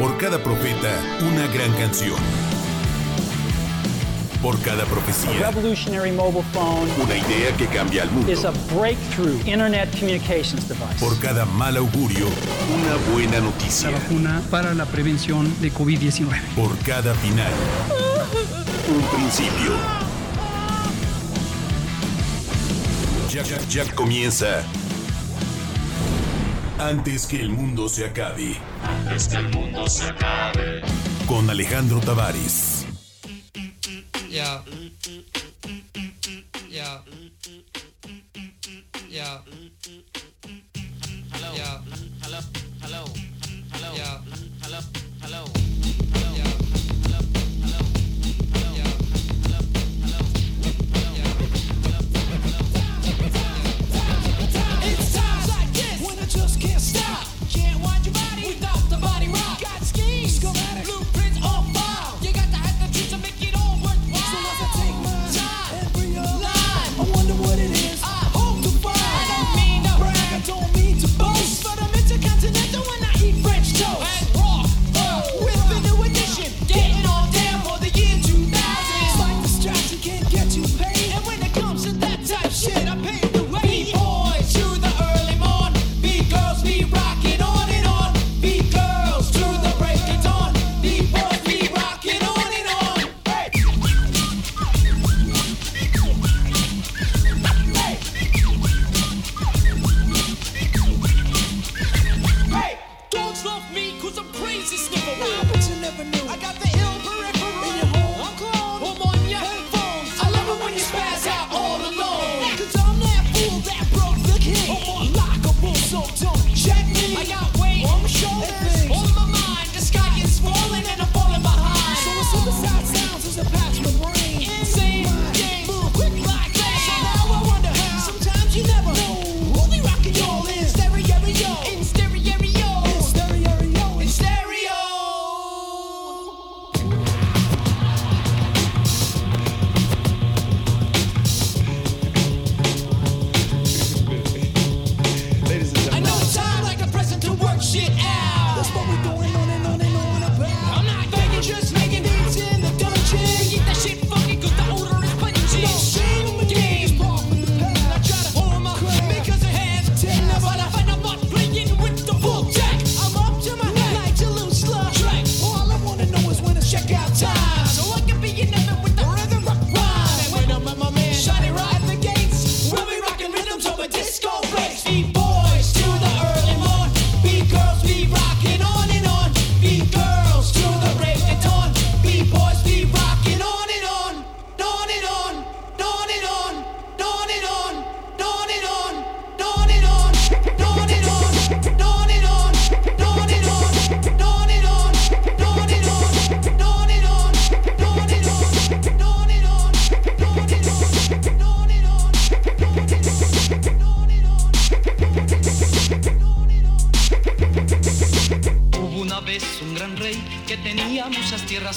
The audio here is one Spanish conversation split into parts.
Por cada profeta, una gran canción. Por cada profecía, una idea que cambia al mundo. Por cada mal augurio, una buena noticia. La vacuna para la prevención de COVID-19. Por cada final, un principio. Ya, ya, ya comienza antes que el mundo se acabe. Antes que el mundo se acabe. Con Alejandro Tavares. Yeah.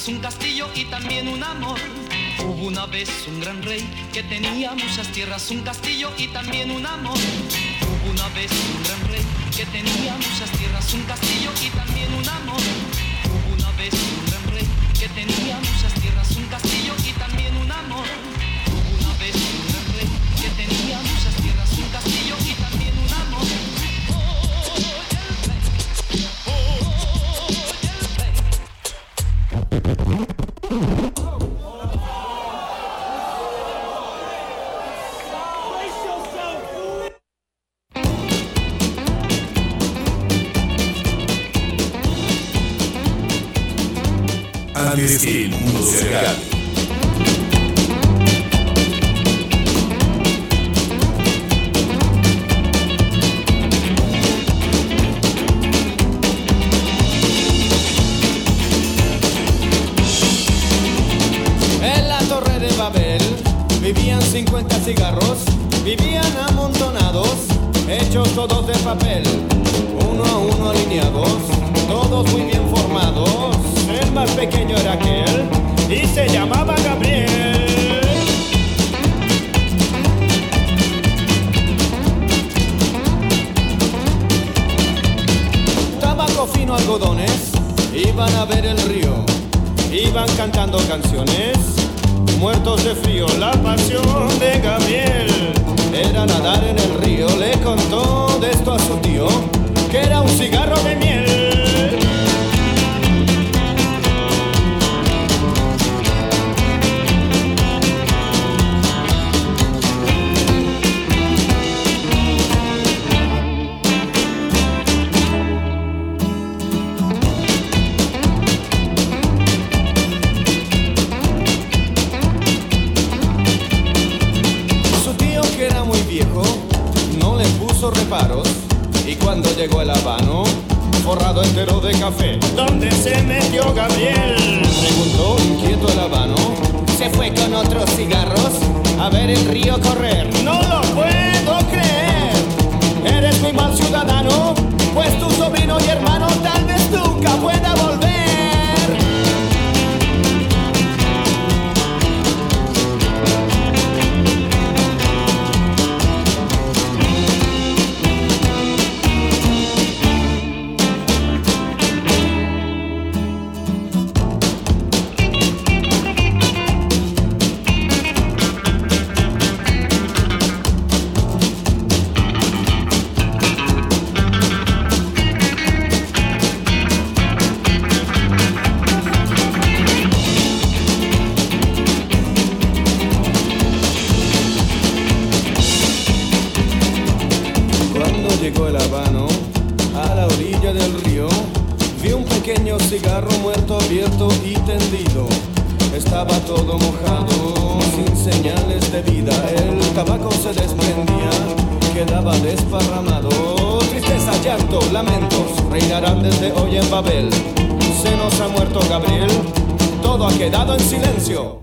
un castillo y también un amor. Hubo una vez un gran rey que tenía muchas tierras, un castillo y también un amor. Hubo una vez un gran rey que tenía muchas tierras, un castillo y también un amor. Hubo una vez un gran rey que tenía llegó el habano, a la orilla del río, vi un pequeño cigarro muerto abierto y tendido. Estaba todo mojado, sin señales de vida, el tabaco se desprendía, quedaba desparramado. Tristeza, llanto, lamentos, reinarán desde hoy en Babel. Se nos ha muerto Gabriel, todo ha quedado en silencio.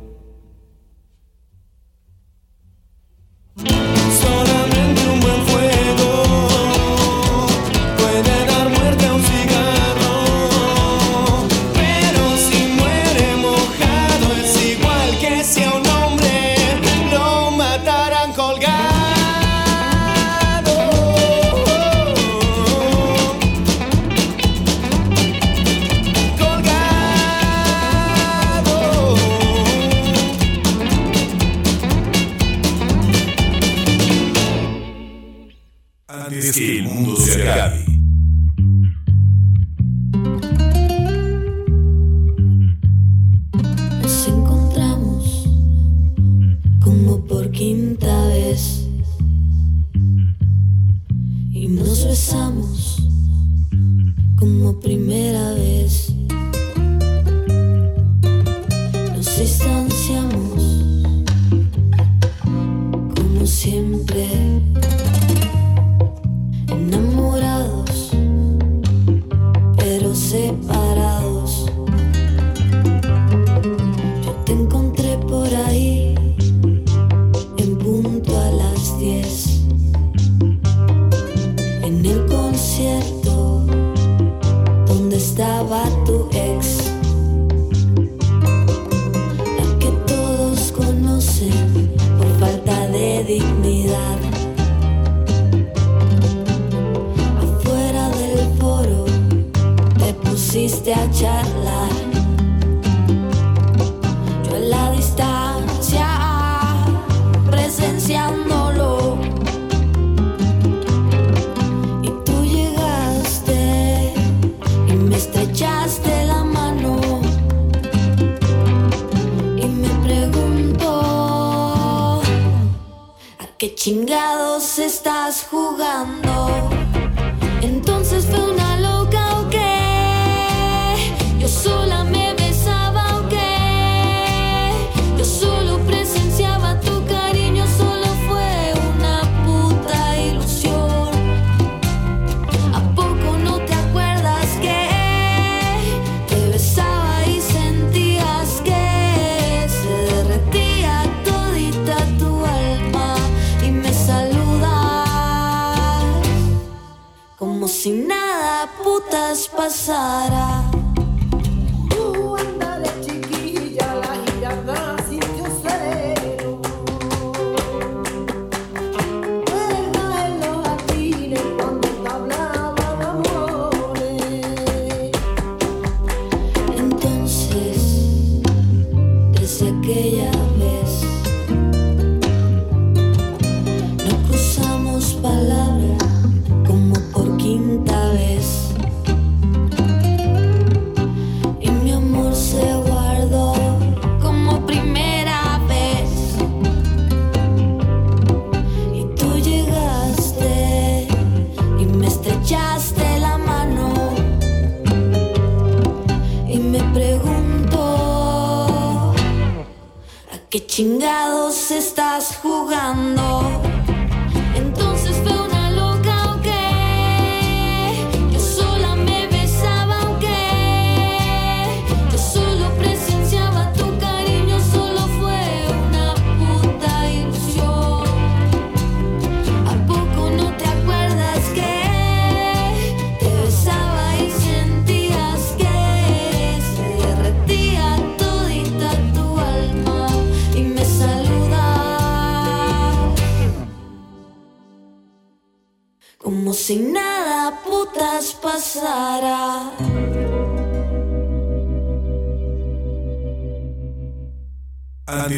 aquella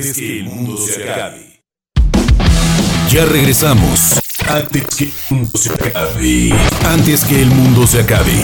antes que el mundo se acabe. Ya regresamos. Antes que el mundo se acabe. Antes que el mundo se acabe.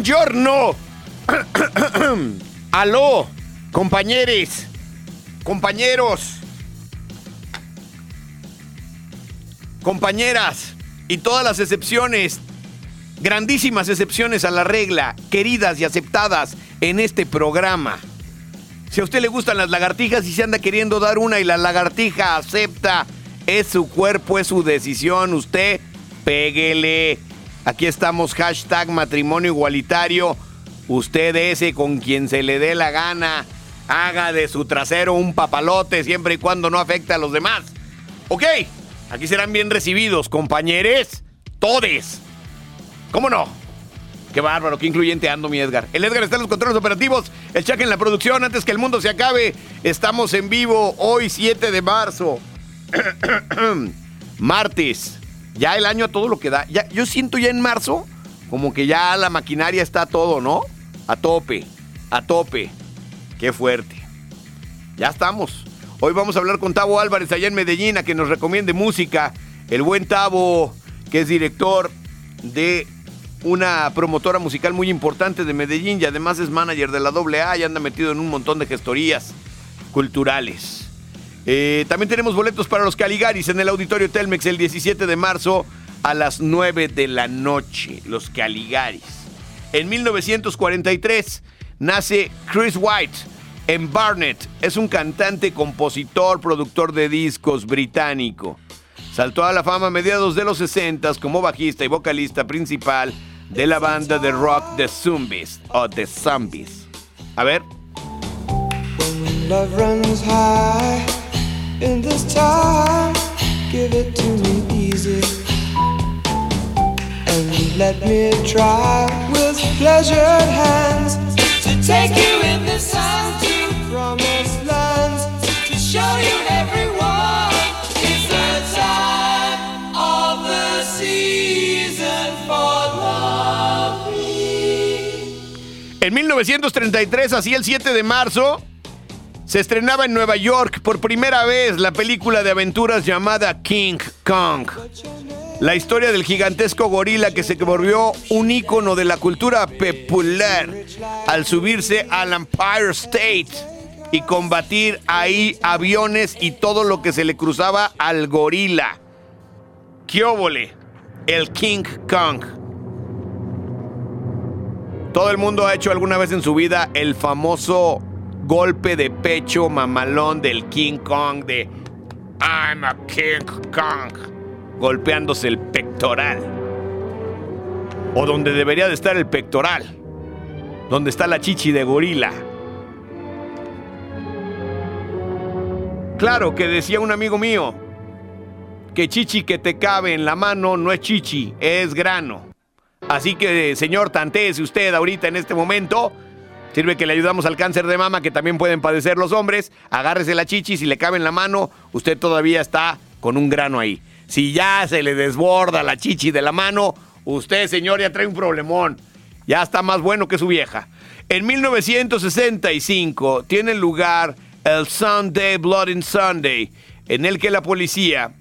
Buongiorno, Aló, compañeros, compañeros, compañeras y todas las excepciones, grandísimas excepciones a la regla, queridas y aceptadas en este programa. Si a usted le gustan las lagartijas y se anda queriendo dar una y la lagartija acepta, es su cuerpo, es su decisión, usted péguele. Aquí estamos, hashtag matrimonio igualitario. Usted ese con quien se le dé la gana, haga de su trasero un papalote siempre y cuando no afecte a los demás. Ok, aquí serán bien recibidos, compañeros, todes. ¿Cómo no? Qué bárbaro, qué incluyente ando mi Edgar. El Edgar está en los controles operativos, el Chuck en la producción. Antes que el mundo se acabe, estamos en vivo hoy 7 de marzo. Martes. Ya el año a todo lo que da. Ya, yo siento ya en marzo como que ya la maquinaria está a todo, ¿no? A tope, a tope. Qué fuerte. Ya estamos. Hoy vamos a hablar con Tavo Álvarez allá en Medellín a que nos recomiende música. El buen Tavo, que es director de una promotora musical muy importante de Medellín y además es manager de la AA y anda metido en un montón de gestorías culturales. Eh, también tenemos boletos para los Caligaris en el Auditorio Telmex el 17 de marzo a las 9 de la noche. Los Caligaris. En 1943 nace Chris White en Barnet. Es un cantante, compositor, productor de discos británico. Saltó a la fama a mediados de los 60 como bajista y vocalista principal de la banda de rock The Zombies o The Zombies. A ver. In this time. Give it to me easy. And let me try with pleasured hands to take you in the sun to promised lands. To show you everyone it's the time of the season for love. En 1933, así el 7 de marzo, se estrenaba en Nueva York por primera vez la película de aventuras llamada King Kong. La historia del gigantesco gorila que se volvió un ícono de la cultura popular al subirse al Empire State y combatir ahí aviones y todo lo que se le cruzaba al gorila. ¡Qué óvole! El King Kong. Todo el mundo ha hecho alguna vez en su vida el famoso golpe de pecho mamalón del King Kong de I'm a King Kong, golpeándose el pectoral. O donde debería de estar el pectoral, donde está la chichi de gorila. Claro que decía un amigo mío que chichi que te cabe en la mano no es chichi, es grano. Así que, señor, tantéese usted ahorita en este momento. Sirve que le ayudamos al cáncer de mama que también pueden padecer los hombres. Agárrese la chichi, si le cabe en la mano, usted todavía está con un grano ahí. Si ya se le desborda la chichi de la mano, usted, señor, ya trae un problemón. Ya está más bueno que su vieja. En 1965 tiene lugar el Sunday Bloody Sunday, en el que la policía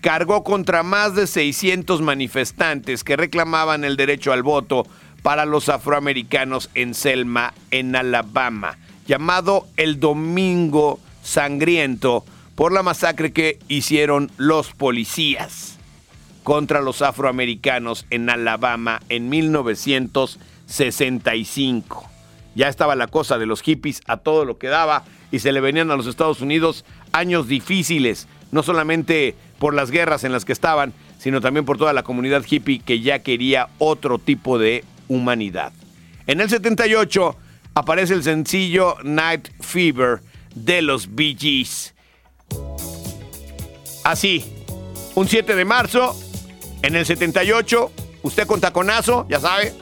cargó contra más de 600 manifestantes que reclamaban el derecho al voto para los afroamericanos en Selma, en Alabama, llamado el Domingo Sangriento por la masacre que hicieron los policías contra los afroamericanos en Alabama en 1965. Ya estaba la cosa de los hippies a todo lo que daba y se le venían a los Estados Unidos años difíciles, no solamente por las guerras en las que estaban, sino también por toda la comunidad hippie que ya quería otro tipo de humanidad. En el 78 aparece el sencillo Night Fever de los Bee Gees. Así, un 7 de marzo, en el 78, usted con taconazo, ya sabe,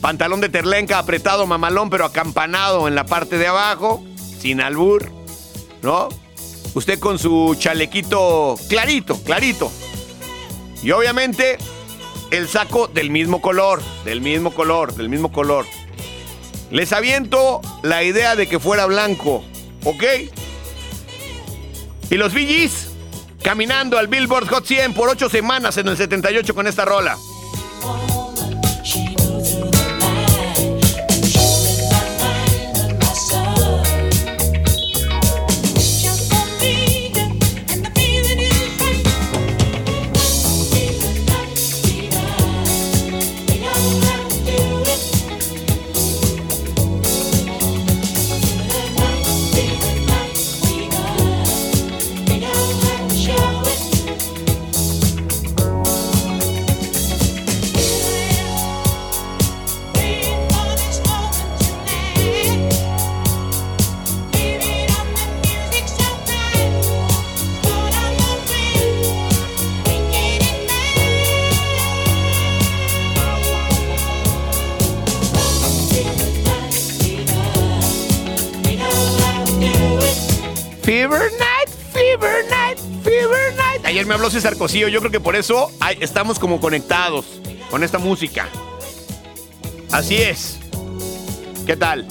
pantalón de terlenca apretado, mamalón, pero acampanado en la parte de abajo, sin albur, ¿no? Usted con su chalequito clarito, clarito. Y obviamente el saco del mismo color, del mismo color, del mismo color. Les aviento la idea de que fuera blanco, ¿ok? Y los VGs caminando al Billboard Hot 100 por ocho semanas en el 78 con esta rola. Ayer me habló César Cosío, yo creo que por eso ay, estamos como conectados con esta música. Así es. ¿Qué tal?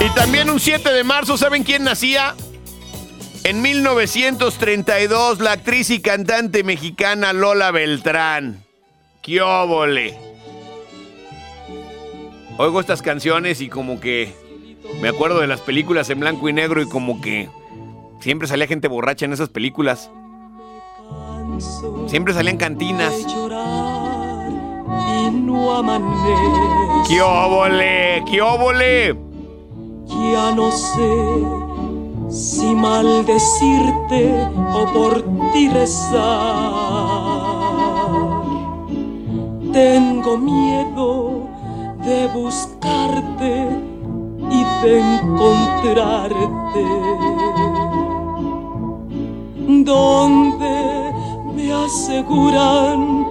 Y también un 7 de marzo, ¿saben quién nacía? En 1932, la actriz y cantante mexicana Lola Beltrán. ¡Qué óvole! Oigo estas canciones y como que me acuerdo de las películas en blanco y negro y como que siempre salía gente borracha en esas películas. Siempre salían cantinas. ¡Qué óvole! ¡Qué óvole! Ya no sé si maldecirte o por ti rezar. Tengo miedo de buscarte y de encontrarte. Donde me aseguran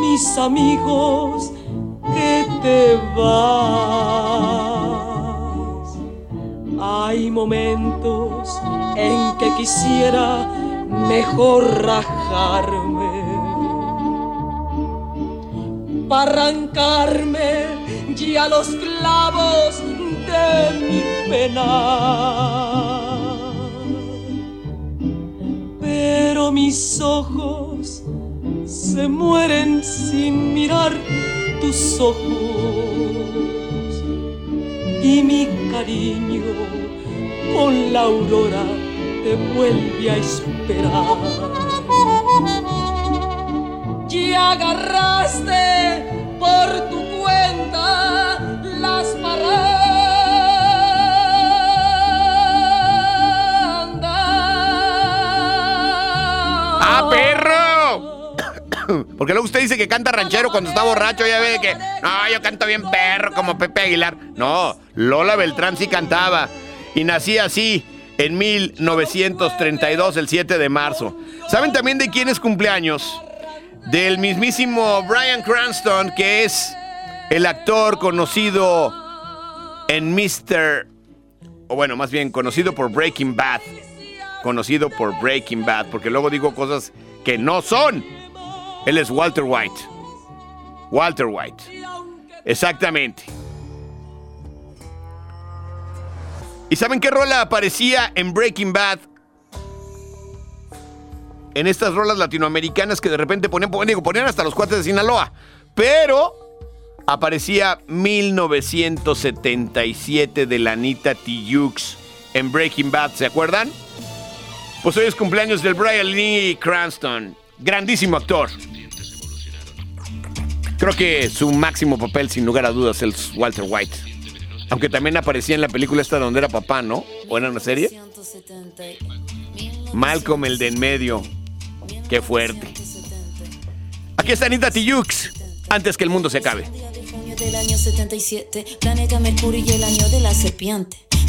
mis amigos que te vas. Hay momentos en que quisiera mejor rajarme para arrancarme ya los clavos de mi pena. Pero mis ojos se mueren sin mirar tus ojos y mi cariño con la aurora te vuelve a esperar. Ya agarraste por tu cuenta las ¡Ah, perro! Porque luego usted dice que canta ranchero cuando está borracho, ya ve que, no, yo canto bien perro como Pepe Aguilar. No, Lola Beltrán sí cantaba y nacía así en 1932, el 7 de marzo. ¿Saben también de quién es cumpleaños? Del mismísimo Brian Cranston, que es el actor conocido en Mr. O bueno, más bien conocido por Breaking Bad. Conocido por Breaking Bad, porque luego digo cosas que no son. Él es Walter White. Walter White. Exactamente. ¿Y saben qué rola aparecía en Breaking Bad? En estas rolas latinoamericanas que de repente ponían, digo, ponían hasta los cuates de Sinaloa. Pero aparecía 1977 de la Anita Tijoux en Breaking Bad, ¿se acuerdan? Pues hoy es cumpleaños del Brian Lee Cranston. Grandísimo actor. Creo que su máximo papel, sin lugar a dudas, es Walter White. Aunque también aparecía en la película esta donde era papá, ¿no? ¿O era una serie? Malcolm, el de en medio. Qué fuerte. Aquí está Anita Tijoux. Antes que el mundo se acabe. del año 77, planeta Mercurio y el año de la serpiente.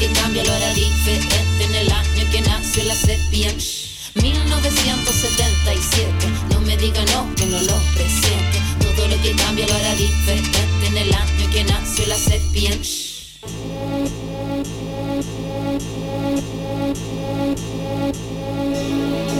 Que cambia lo hará diferente en el año que nació la sepia. 1977, no me diga no, que no lo presiento. Todo lo que cambia lo hará diferente en el año que nació la. Me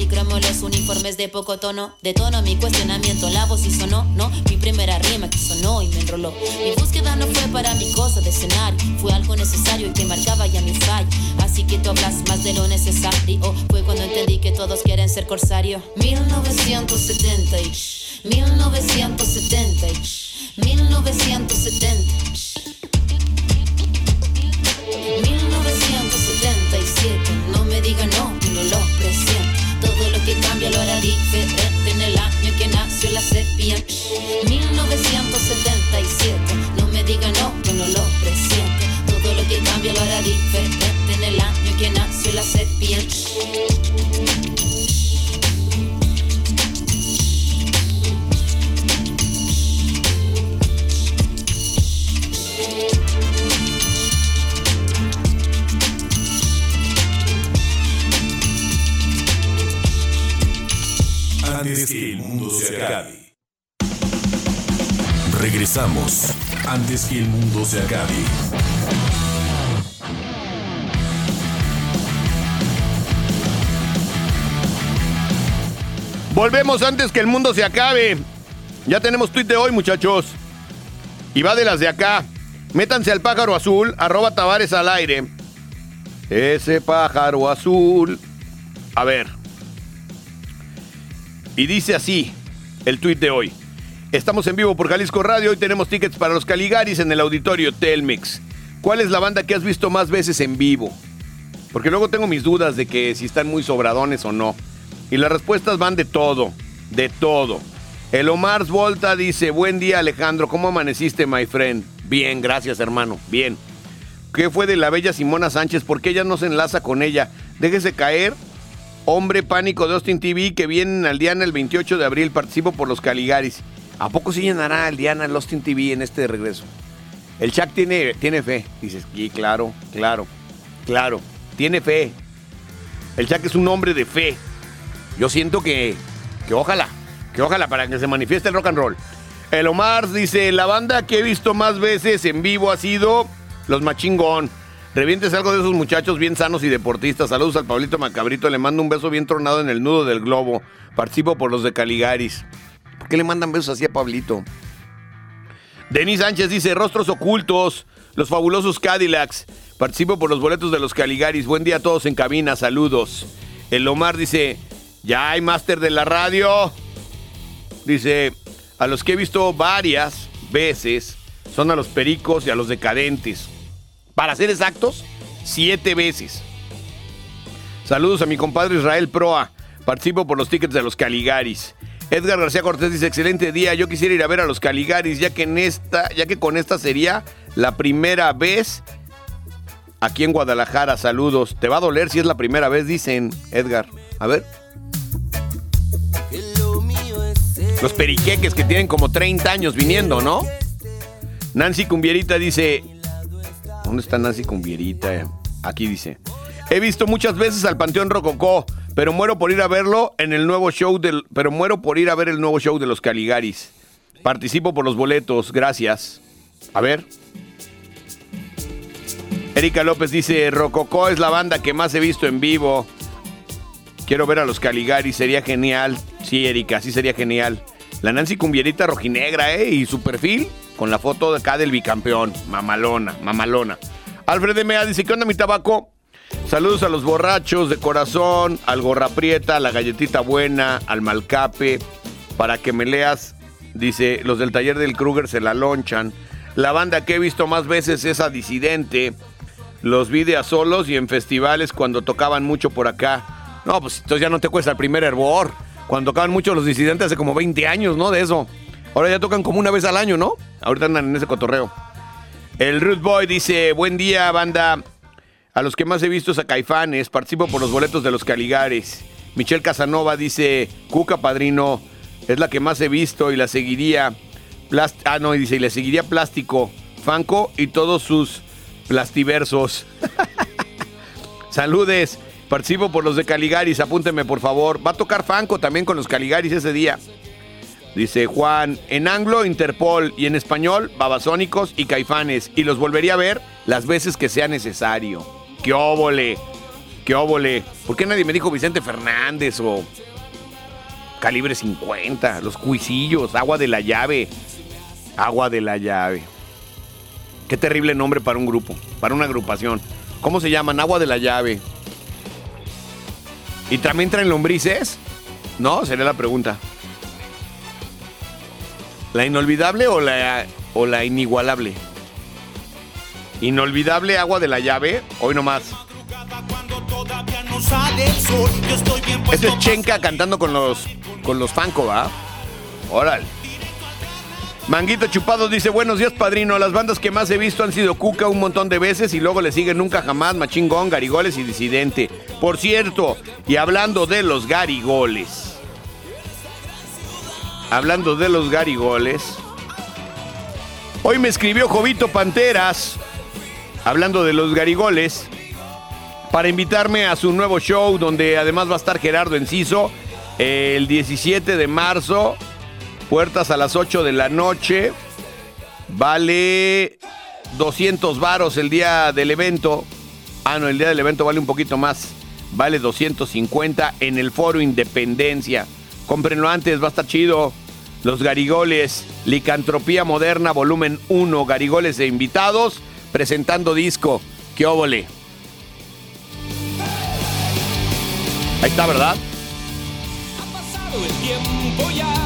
policromos, los uniformes de poco tono. De tono mi cuestionamiento, la voz y sonó, no. Mi primera rima que sonó y me enroló. Mi búsqueda no fue para mi cosa de escenario. Fue algo necesario y que marcaba ya mi fallo. Así que tú hablas más de lo necesario. Fue cuando entendí que todos quieren ser corsario. 1970 y 1970 y 1970 1977, no me diga no, no lo cambia lo hará diferente en el año que nació la sepia. 1977, no me diga no, que no lo presiento. Todo lo que cambia lo hará diferente en el año que nació la sepia. Antes que el mundo se acabe. Regresamos. Antes que el mundo se acabe. Volvemos antes que el mundo se acabe. Ya tenemos tweet de hoy, muchachos. Y va de las de acá. Métanse al pájaro azul, arroba Tavares al aire. Ese pájaro azul. A ver. Y dice así el tweet de hoy. Estamos en vivo por Jalisco Radio. Hoy tenemos tickets para los Caligaris en el auditorio Telmex. ¿Cuál es la banda que has visto más veces en vivo? Porque luego tengo mis dudas de que si están muy sobradones o no. Y las respuestas van de todo, de todo. El Omar Volta dice, buen día Alejandro, ¿cómo amaneciste, my friend? Bien, gracias hermano, bien. ¿Qué fue de la bella Simona Sánchez? ¿Por qué ella no se enlaza con ella? Déjese caer. Hombre pánico de Austin TV que vienen al Diana el 28 de abril. Participo por los Caligaris. ¿A poco sí llenará el Diana el Austin TV en este regreso? El Chuck tiene, tiene fe. Dices, sí, claro, claro, claro. Tiene fe. El Chuck es un hombre de fe. Yo siento que, que ojalá, que ojalá para que se manifieste el rock and roll. El Omar dice, la banda que he visto más veces en vivo ha sido los Machingón. Revientes algo de esos muchachos bien sanos y deportistas. Saludos al Pablito Macabrito. Le mando un beso bien tronado en el nudo del globo. Participo por los de Caligaris. ¿Por qué le mandan besos así a Pablito? Denis Sánchez dice, rostros ocultos, los fabulosos Cadillacs. Participo por los boletos de los Caligaris. Buen día a todos en cabina, saludos. El Omar dice, ya hay máster de la radio. Dice, a los que he visto varias veces son a los pericos y a los decadentes. Para ser exactos, siete veces. Saludos a mi compadre Israel Proa. Participo por los tickets de los Caligaris. Edgar García Cortés dice, excelente día, yo quisiera ir a ver a los Caligaris, ya que en esta, ya que con esta sería la primera vez aquí en Guadalajara. Saludos. Te va a doler si es la primera vez, dicen Edgar. A ver. Los periqueques que tienen como 30 años viniendo, ¿no? Nancy Cumbierita dice. ¿Dónde está Nancy Cumbierita? Aquí dice. He visto muchas veces al Panteón Rococó, pero muero por ir a verlo en el nuevo show del. Pero muero por ir a ver el nuevo show de los Caligaris. Participo por los boletos, gracias. A ver. Erika López dice: Rococó es la banda que más he visto en vivo. Quiero ver a los Caligaris, sería genial. Sí, Erika, sí sería genial. La Nancy Cumbierita rojinegra, ¿eh? Y su perfil con la foto de acá del bicampeón. Mamalona, mamalona. Alfred Mea dice, ¿qué onda mi tabaco? Saludos a los borrachos de corazón, al gorra prieta, a la galletita buena, al malcape. Para que me leas, dice, los del taller del Kruger se la lonchan. La banda que he visto más veces es a Disidente. Los vi de a solos y en festivales cuando tocaban mucho por acá. No, pues entonces ya no te cuesta el primer hervor. Cuando tocaban mucho los disidentes hace como 20 años, ¿no? De eso. Ahora ya tocan como una vez al año, ¿no? Ahorita andan en ese cotorreo. El Root Boy dice, buen día, banda. A los que más he visto es a Caifanes. Participo por los boletos de los Caligares. Michelle Casanova dice, Cuca Padrino, es la que más he visto y la seguiría. Plast ah, no, dice, y le seguiría Plástico, Fanco y todos sus plastiversos. Saludes, participo por los de Caligaris, apúnteme por favor. Va a tocar Fanco también con los Caligaris ese día. Dice Juan, en anglo Interpol y en español Babasónicos y Caifanes. Y los volvería a ver las veces que sea necesario. ¡Qué óvole! ¡Qué óvole! ¿Por qué nadie me dijo Vicente Fernández o Calibre 50? Los cuisillos, Agua de la Llave. Agua de la Llave. Qué terrible nombre para un grupo, para una agrupación. ¿Cómo se llaman? Agua de la Llave. ¿Y también traen lombrices? No, sería la pregunta. ¿La inolvidable o la, o la inigualable? Inolvidable agua de la llave, hoy nomás. Ese es Chenka cantando con los con los Fanco, ¿va? Órale. Manguito Chupado dice, buenos días, padrino. Las bandas que más he visto han sido Cuca un montón de veces y luego le siguen Nunca Jamás, Machingón, Garigoles y Disidente. Por cierto, y hablando de los Garigoles. Hablando de los Garigoles. Hoy me escribió Jovito Panteras, hablando de los Garigoles, para invitarme a su nuevo show donde además va a estar Gerardo Enciso el 17 de marzo, puertas a las 8 de la noche. Vale 200 varos el día del evento. Ah, no, el día del evento vale un poquito más. Vale 250 en el Foro Independencia. Cómprenlo antes, va a estar chido. Los Garigoles, Licantropía Moderna, volumen 1, Garigoles e invitados, presentando disco. ¡Qué óvole! Ahí está, ¿verdad? pasado el tiempo ya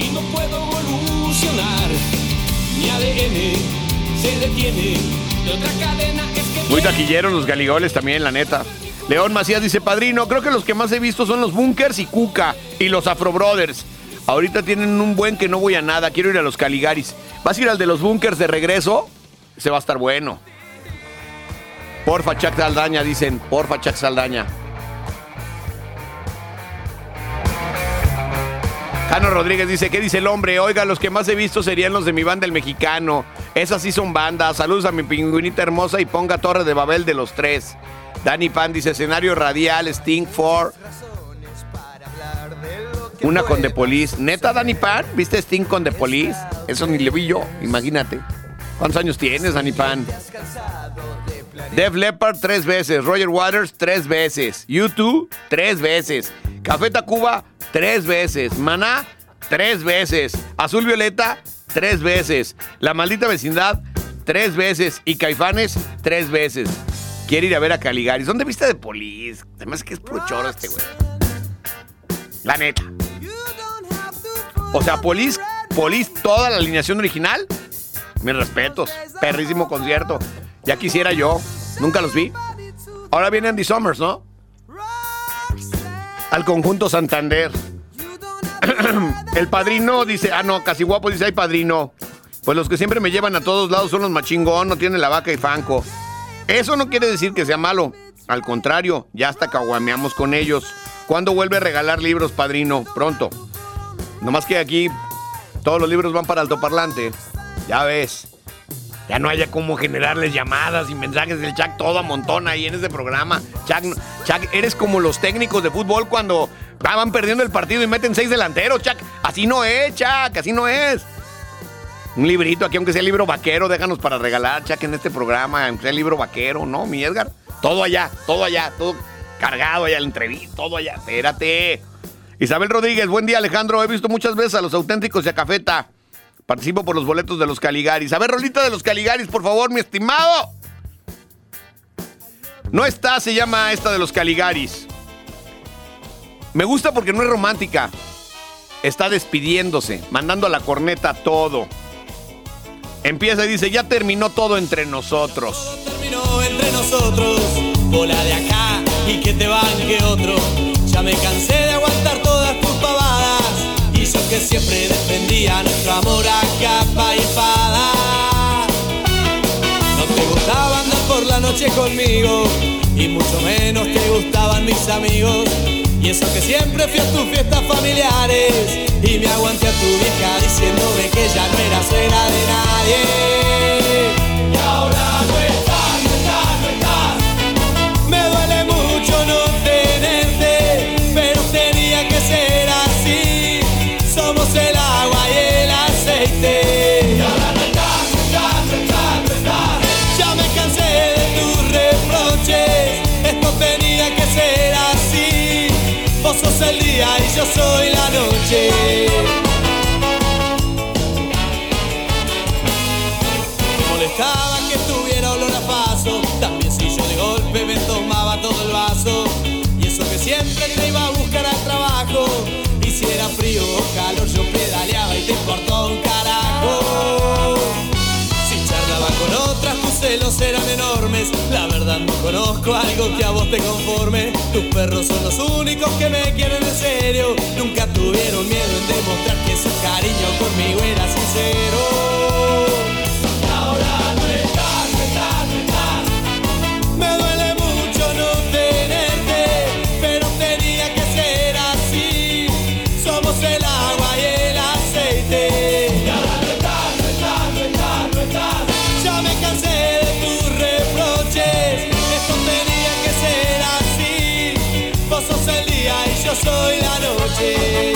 y no puedo evolucionar. Mi ADN se detiene de otra cadena. Es que Muy taquilleros los Garigoles también, la neta. León Macías dice, padrino, creo que los que más he visto son los Bunkers y Cuca y los Afro Brothers. Ahorita tienen un buen que no voy a nada, quiero ir a los Caligaris. ¿Vas a ir al de los Bunkers de regreso? Ese va a estar bueno. Porfa, Chuck Saldaña, dicen. Porfa, Chuck Saldaña. Jano Rodríguez dice, ¿qué dice el hombre? Oiga, los que más he visto serían los de mi banda El Mexicano. Esas sí son bandas. Saludos a mi pingüinita hermosa y ponga Torre de Babel de los tres. Dani Pan dice, escenario radial, Sting 4. Una con The Police. ¿Neta, Dani Pan? ¿Viste Sting con The Police? Eso ni le vi yo, imagínate. ¿Cuántos años tienes, Dani Pan? Def Leppard tres veces, Roger Waters tres veces, U2 tres veces, Café Tacuba tres veces, Maná tres veces, Azul Violeta tres veces, La Maldita Vecindad tres veces y Caifanes tres veces. Quiere ir a ver a Caligaris. ¿Dónde viste de Police? Además que es puro este güey. La neta. O sea, Police, Police, toda la alineación original. Mis respetos. Perrísimo concierto. Ya quisiera yo. Nunca los vi. Ahora viene Andy Summers, ¿no? Al conjunto Santander. El padrino dice, ah, no, casi guapo dice, ay, padrino. Pues los que siempre me llevan a todos lados son los machingón, no tienen la vaca y fanco. Eso no quiere decir que sea malo. Al contrario, ya hasta caguameamos con ellos. ¿Cuándo vuelve a regalar libros, padrino? Pronto. Nomás que aquí todos los libros van para altoparlante. Ya ves. Ya no haya cómo generarles llamadas y mensajes del chat todo a montón ahí en ese programa. Chuck, Chuck, eres como los técnicos de fútbol cuando van perdiendo el partido y meten seis delanteros, Chuck. Así no es, Chuck, así no es. Un librito aquí, aunque sea libro vaquero, déjanos para regalar, Chuck, en este programa, aunque sea libro vaquero, ¿no, mi Edgar? Todo allá, todo allá, todo cargado allá, la entrevista, todo allá. Espérate. Isabel Rodríguez, buen día, Alejandro. He visto muchas veces a los auténticos de Acafeta. Participo por los boletos de los Caligaris. A ver, rolita de los Caligaris, por favor, mi estimado. No está, se llama esta de los Caligaris. Me gusta porque no es romántica. Está despidiéndose, mandando a la corneta todo. Empieza y dice, ya terminó todo entre nosotros. terminó entre nosotros. Bola de acá y que te banque otro. Ya me cansé de aguantar pavadas que siempre defendía nuestro amor a capa y espada. No te gustaba andar por la noche conmigo y mucho menos te gustaban mis amigos. Y eso que siempre fui a tus fiestas familiares y me aguanté a tu vieja diciéndome que ya no era era de nadie. conozco algo que a vos te conforme. Tus perros son los únicos que me quieren en serio. Nunca tuvieron miedo en demostrar que su cariño conmigo era sincero. você.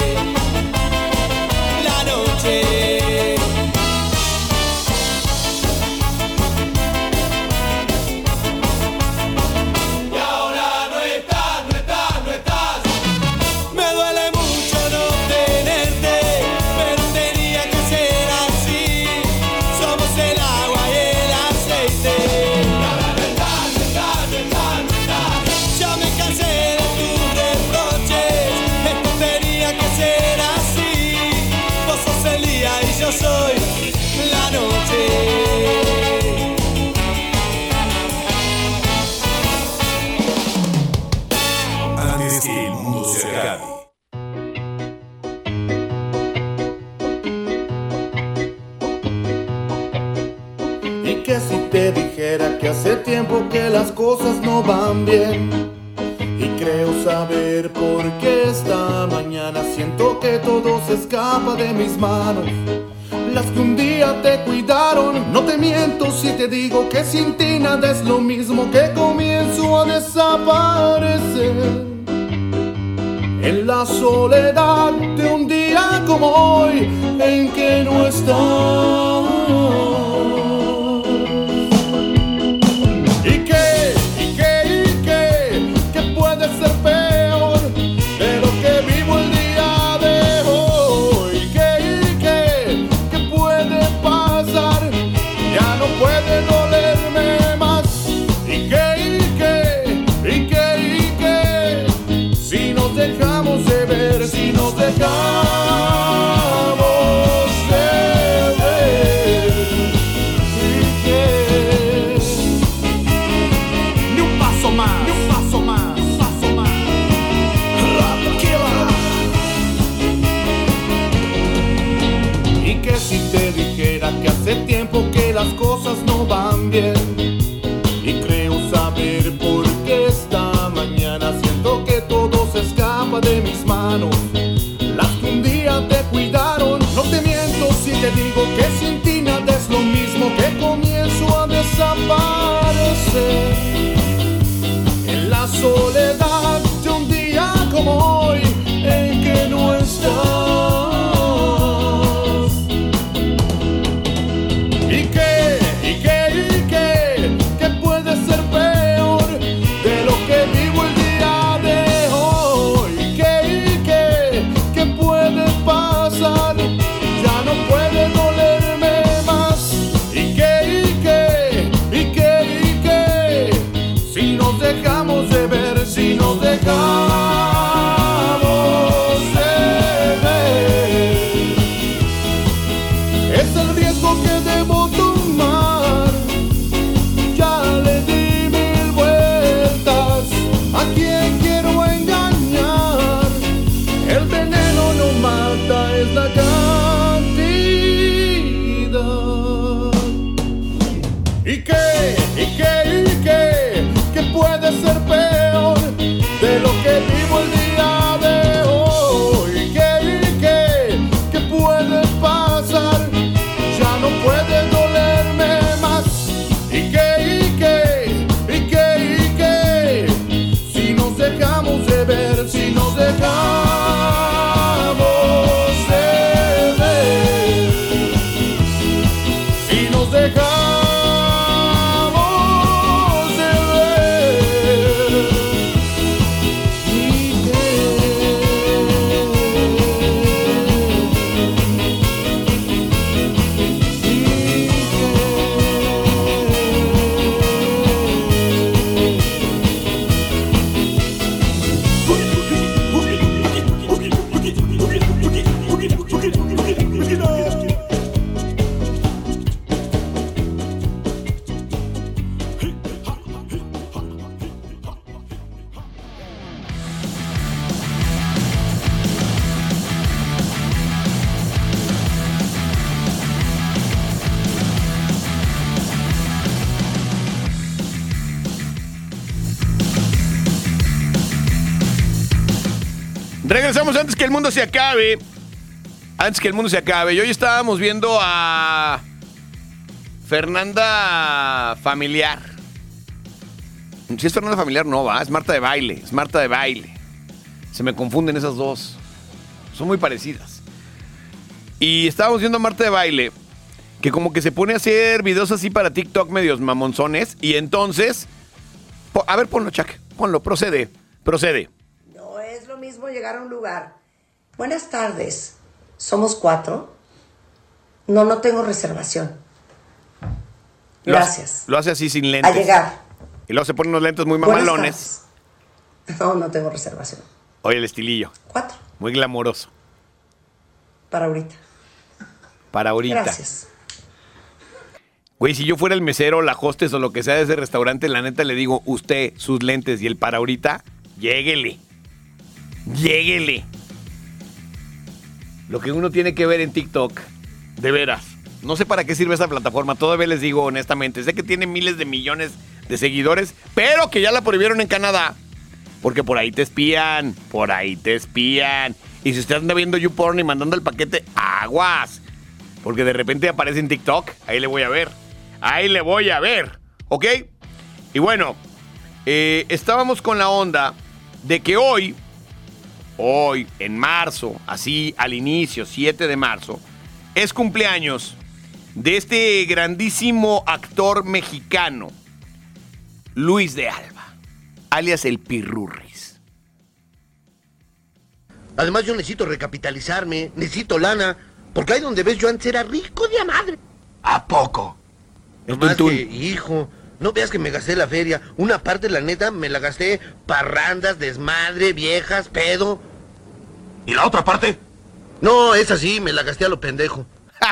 que hace tiempo que las cosas no van bien. Y creo saber por qué esta mañana siento que todo se escapa de mis manos. Las que un día te cuidaron, no te miento si te digo que sin ti nada es lo mismo que comienzo a desaparecer. En la soledad de un día como hoy, en que no estás. Antes que el mundo se acabe. Antes que el mundo se acabe. Y hoy estábamos viendo a Fernanda Familiar. Si es Fernanda Familiar, no va. Es Marta de baile. Es Marta de baile. Se me confunden esas dos. Son muy parecidas. Y estábamos viendo a Marta de baile. Que como que se pone a hacer videos así para TikTok medios mamonzones. Y entonces. A ver, ponlo, Chuck. Ponlo. Procede. Procede. Mismo llegar a un lugar. Buenas tardes. Somos cuatro. No, no tengo reservación. Gracias. Lo hace así sin lentes. A llegar. Y luego se pone unos lentes muy mamalones. No, no tengo reservación. Oye, el estilillo. Cuatro. Muy glamoroso. Para ahorita. Para ahorita. Gracias. Güey, si yo fuera el mesero, la hostess o lo que sea de ese restaurante, la neta le digo, usted, sus lentes y el para ahorita, lléguele. Lléguele. Lo que uno tiene que ver en TikTok, de veras. No sé para qué sirve esa plataforma, todavía les digo honestamente. Sé que tiene miles de millones de seguidores, pero que ya la prohibieron en Canadá. Porque por ahí te espían, por ahí te espían. Y si usted anda viendo YouPorn y mandando el paquete, aguas. Porque de repente aparece en TikTok, ahí le voy a ver. Ahí le voy a ver. ¿Ok? Y bueno, eh, estábamos con la onda de que hoy, hoy, en marzo, así al inicio, 7 de marzo, es cumpleaños de este grandísimo actor mexicano, Luis de Alba, alias el Pirurris. Además, yo necesito recapitalizarme, necesito lana, porque ahí donde ves yo antes era rico de a madre. ¿A poco? Tuntún. que, hijo, no veas que me gasté la feria. Una parte, la neta, me la gasté parrandas, desmadre, viejas, pedo. ¿Y la otra parte? No, esa sí, me la gasté a lo pendejo.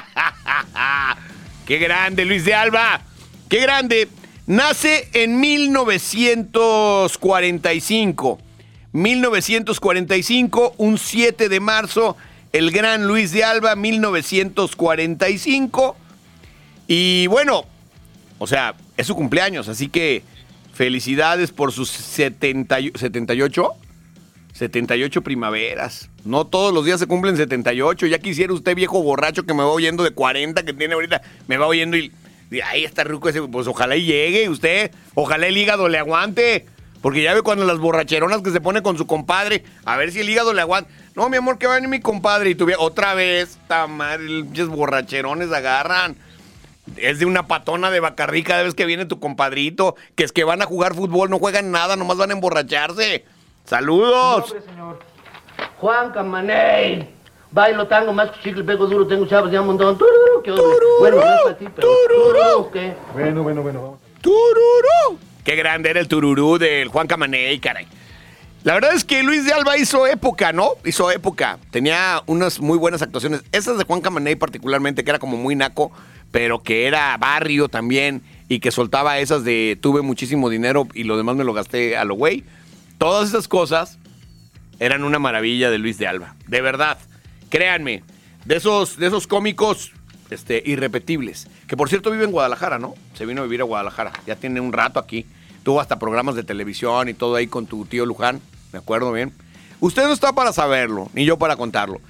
¡Qué grande, Luis de Alba! ¡Qué grande! Nace en 1945. 1945, un 7 de marzo, el gran Luis de Alba, 1945. Y bueno, o sea, es su cumpleaños, así que felicidades por sus 70, y- 78. 78 primaveras. No todos los días se cumplen 78. Ya quisiera usted, viejo borracho, que me va oyendo de 40 que tiene ahorita, me va oyendo y, y ahí está rico ese. Pues ojalá y llegue usted. Ojalá el hígado le aguante. Porque ya ve cuando las borracheronas que se pone con su compadre, a ver si el hígado le aguanta. No, mi amor, que va a venir mi compadre y tu vie- otra vez, ta madre, pinches borracherones agarran. Es de una patona de Bacardí cada vez que viene tu compadrito, que es que van a jugar fútbol, no juegan nada, nomás van a emborracharse. ¡Saludos! Juan Camaney. Bailo tango, más chicle, pego duro, tengo chavos de un montón. Tururú, ¿qué onda? Bueno, no es para ti, pero... Tururú, ¿qué? Bueno, bueno, bueno, vamos. ¡Tururú! Qué grande era el tururú del Juan Camaney, caray. La verdad es que Luis de Alba hizo época, ¿no? Hizo época. Tenía unas muy buenas actuaciones. Esas de Juan Camaney particularmente, que era como muy naco, pero que era barrio también y que soltaba esas de tuve muchísimo dinero y lo demás me lo gasté a lo güey. Todas esas cosas eran una maravilla de Luis de Alba. De verdad. Créanme. De esos, de esos cómicos este, irrepetibles. Que por cierto vive en Guadalajara, ¿no? Se vino a vivir a Guadalajara. Ya tiene un rato aquí. Tuvo hasta programas de televisión y todo ahí con tu tío Luján. Me acuerdo bien. Usted no está para saberlo, ni yo para contarlo.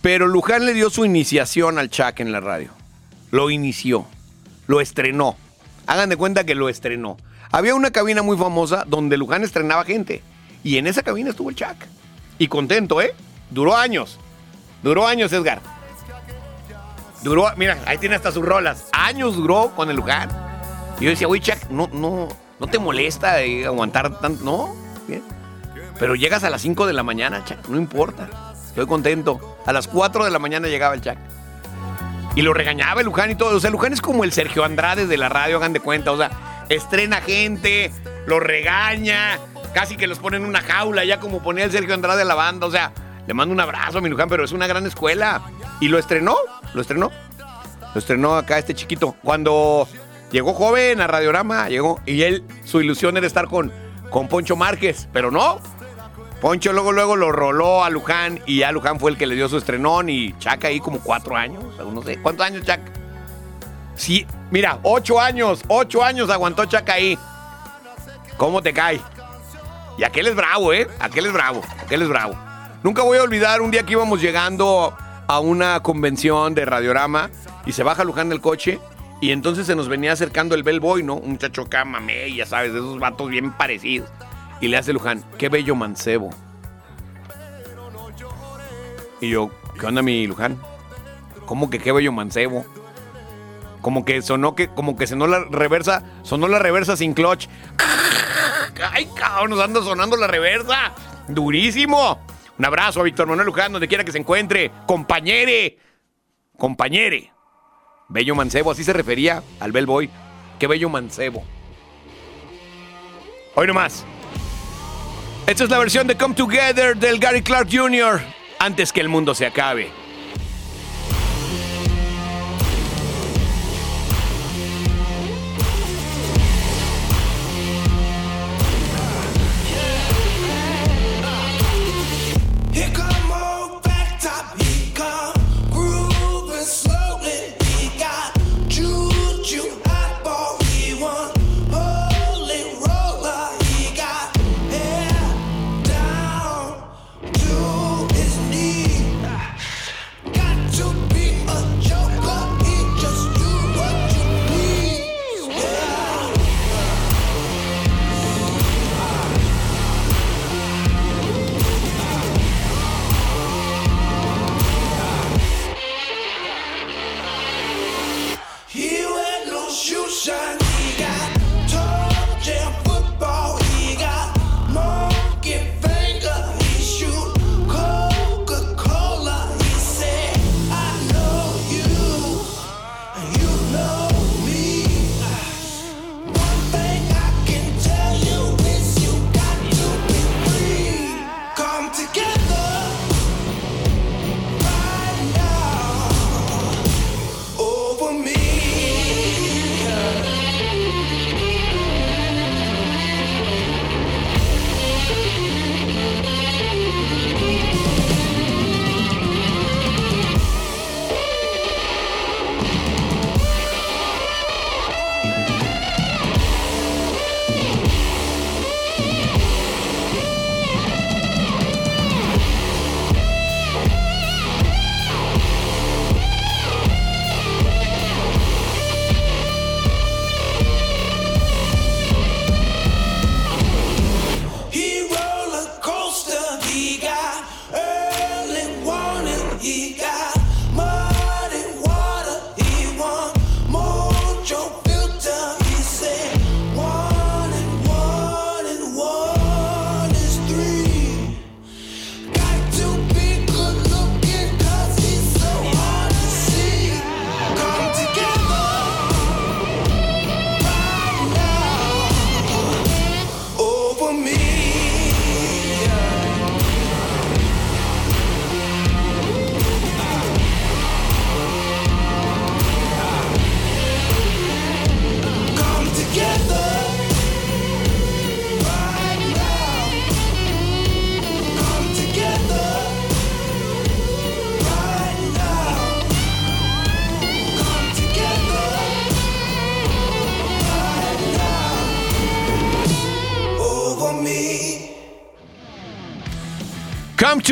Pero Luján le dio su iniciación al Chac en la radio. Lo inició. Lo estrenó. Hagan de cuenta que lo estrenó. Había una cabina muy famosa donde Luján estrenaba gente. Y en esa cabina estuvo el Chac. Y contento, ¿eh? Duró años. Duró años, Edgar. Duró, mira, ahí tiene hasta sus rolas. Años duró con el Luján. Y yo decía, güey, Chac, no, no, no te molesta eh, aguantar tanto. No, bien. Pero llegas a las 5 de la mañana, Chac, no importa. Estoy contento. A las 4 de la mañana llegaba el Chac. Y lo regañaba el Luján y todo. O sea, Luján es como el Sergio Andrade de la radio, hagan de cuenta. O sea, estrena gente, lo regaña, casi que los pone en una jaula, ya como ponía el Sergio Andrade a la banda. O sea, le mando un abrazo a mi Luján, pero es una gran escuela. Y lo estrenó, lo estrenó. Lo estrenó acá este chiquito. Cuando llegó joven a Radiorama, llegó. Y él, su ilusión era estar con, con Poncho Márquez, pero no. Poncho luego, luego lo roló a Luján y ya Luján fue el que le dio su estrenón y Chac ahí como cuatro años, no sé. ¿Cuántos años, Chac? Sí, mira, ocho años, ocho años aguantó Chac ahí. ¿Cómo te cae? Y aquel es bravo, ¿eh? Aquel es bravo, aquel es bravo. Nunca voy a olvidar un día que íbamos llegando a una convención de radiorama y se baja Luján del coche y entonces se nos venía acercando el bellboy, ¿no? Un muchacho acá, mamé, ya sabes, de esos vatos bien parecidos. Y le hace Luján, qué bello mancebo. Y yo, ¿qué onda mi Luján? ¿Cómo que qué bello mancebo? Como que sonó que, como que sonó la reversa, sonó la reversa sin clutch. ¡Ay, cabrón! Nos anda sonando la reversa. ¡Durísimo! Un abrazo a Víctor Manuel Luján, donde quiera que se encuentre. Compañere. Compañere. Bello mancebo, así se refería al bellboy. ¡Qué bello mancebo! Hoy nomás. Esta es la versión de Come Together del Gary Clark Jr. Antes que el mundo se acabe.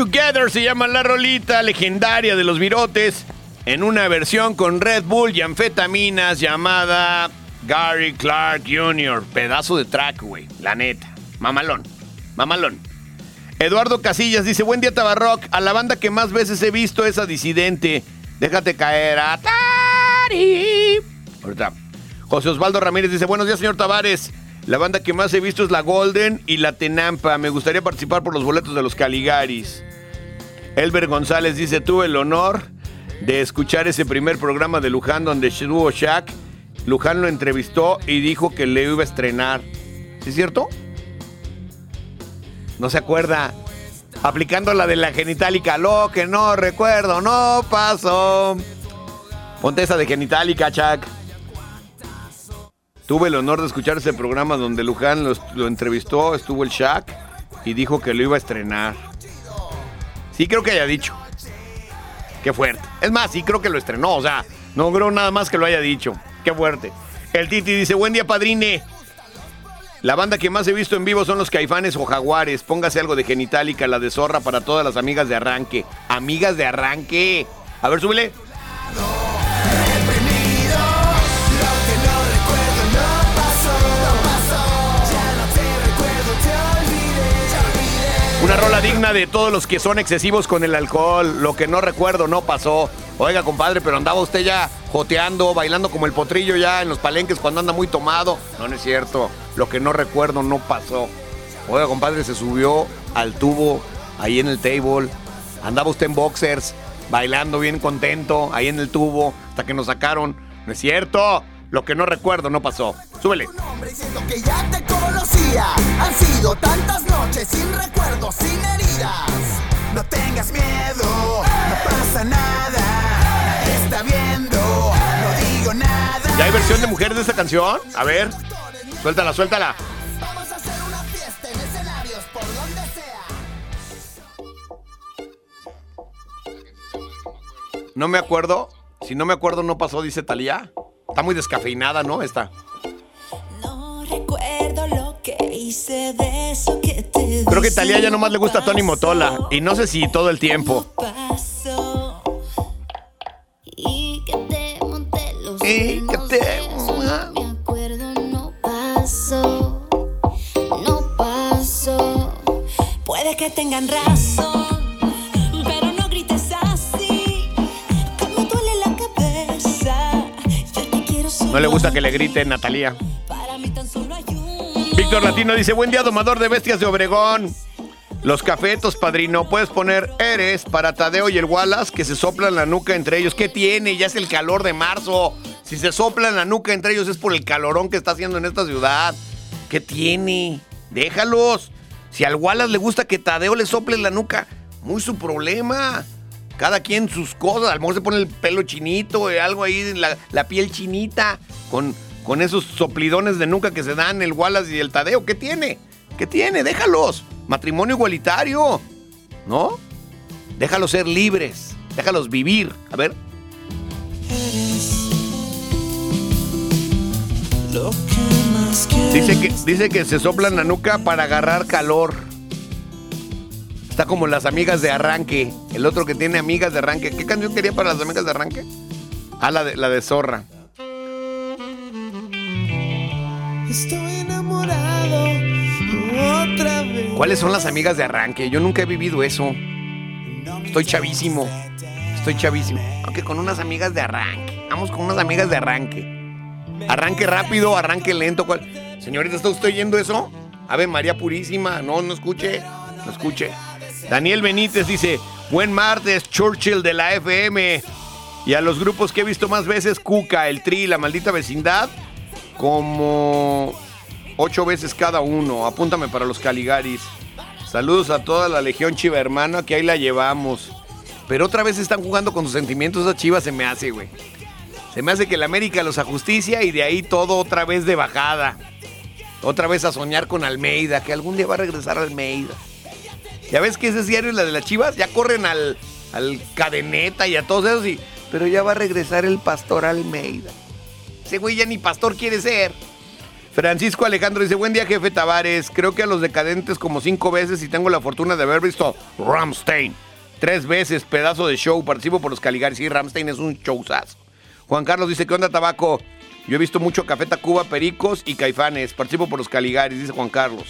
Together se llama la rolita legendaria de los virotes en una versión con Red Bull y anfetaminas llamada Gary Clark Jr. Pedazo de track, güey. La neta. Mamalón. Mamalón. Eduardo Casillas dice, buen día Tabarrock. A la banda que más veces he visto es a Disidente. Déjate caer. Atari. Ahorita. José Osvaldo Ramírez dice, buenos días, señor Tavares. La banda que más he visto es la Golden y la Tenampa. Me gustaría participar por los boletos de los Caligaris. Elber González dice, tuve el honor de escuchar ese primer programa de Luján donde estuvo Shaq. Luján lo entrevistó y dijo que le iba a estrenar. ¿Sí es cierto? No se acuerda. Aplicando la de la genitálica. Lo que no recuerdo no pasó. Ponte esa de genitálica, Chuck. Tuve el honor de escuchar ese programa donde Luján lo, lo entrevistó, estuvo el Shaq y dijo que lo iba a estrenar. Sí, creo que haya dicho. Qué fuerte. Es más, sí creo que lo estrenó, o sea, no creo nada más que lo haya dicho. Qué fuerte. El Titi dice, buen día, padrine. La banda que más he visto en vivo son los caifanes o jaguares. Póngase algo de genitálica, la de zorra para todas las amigas de arranque. Amigas de arranque. A ver, súbele. Una rola digna de todos los que son excesivos con el alcohol. Lo que no recuerdo no pasó. Oiga, compadre, pero andaba usted ya joteando, bailando como el potrillo ya en los palenques cuando anda muy tomado. No, no es cierto. Lo que no recuerdo no pasó. Oiga, compadre, se subió al tubo ahí en el table. Andaba usted en boxers, bailando bien contento ahí en el tubo hasta que nos sacaron. No es cierto. Lo que no recuerdo no pasó. Súbele. Que ya te conocía. Han sido tantas noches sin recuerdos, sin heridas. No tengas miedo, no pasa nada. Nadie está viendo, no digo nada. ¿Ya hay versión de mujeres de esta canción? A ver. Suéltala, suéltala. Vamos a hacer una fiesta en escenarios por donde sea. No me acuerdo. Si no me acuerdo, no pasó, dice Talía. Está muy descafeinada, ¿no? Esta. Recuerdo lo que hice de eso que te Creo que Talía ya nomás le gusta a Tony Motola. Y no sé si todo el tiempo. Y que te monté los Y que te... No me acuerdo, no pasó. No pasó. Puede que tengan razón, No le gusta que le grite Natalia. Víctor Latino dice, buen día, domador de bestias de Obregón. Los cafetos, padrino, puedes poner Eres para Tadeo y el Wallace que se soplan la nuca entre ellos. ¿Qué tiene? Ya es el calor de marzo. Si se soplan la nuca entre ellos es por el calorón que está haciendo en esta ciudad. ¿Qué tiene? Déjalos. Si al Wallace le gusta que Tadeo le sople la nuca, muy su problema. Cada quien sus cosas. A lo mejor se pone el pelo chinito, algo ahí, la, la piel chinita, con, con esos soplidones de nuca que se dan el Wallace y el Tadeo. ¿Qué tiene? ¿Qué tiene? Déjalos. Matrimonio igualitario. ¿No? Déjalos ser libres. Déjalos vivir. A ver. Dice que, dice que se soplan la nuca para agarrar calor. Está como las amigas de arranque. El otro que tiene amigas de arranque. ¿Qué canción quería para las amigas de arranque? Ah, la de, la de Zorra. Estoy enamorado otra vez. ¿Cuáles son las amigas de arranque? Yo nunca he vivido eso. Estoy chavísimo. Estoy chavísimo. Aunque con unas amigas de arranque. Vamos con unas amigas de arranque. Arranque rápido, arranque lento. ¿cuál? Señorita, ¿está usted oyendo eso? Ave María Purísima. No, no escuche. No escuche. Daniel Benítez dice, buen martes, Churchill de la FM. Y a los grupos que he visto más veces, Cuca, El Tri, La Maldita Vecindad, como ocho veces cada uno. Apúntame para los Caligaris. Saludos a toda la Legión Chiva Hermana, que ahí la llevamos. Pero otra vez están jugando con sus sentimientos, esa Chivas se me hace, güey. Se me hace que la América los ajusticia y de ahí todo otra vez de bajada. Otra vez a soñar con Almeida, que algún día va a regresar Almeida. Ya ves que ese diario, la de las Chivas, ya corren al, al cadeneta y a todos esos, y, pero ya va a regresar el pastor Almeida. Ese güey ya ni pastor quiere ser. Francisco Alejandro dice, buen día jefe Tavares, creo que a los decadentes como cinco veces y tengo la fortuna de haber visto Ramstein. Tres veces, pedazo de show, participo por los Caligaris. Sí, Ramstein es un showzazo. Juan Carlos dice, ¿qué onda tabaco? Yo he visto mucho Café Tacuba, Pericos y Caifanes. Participo por los Caligaris, dice Juan Carlos.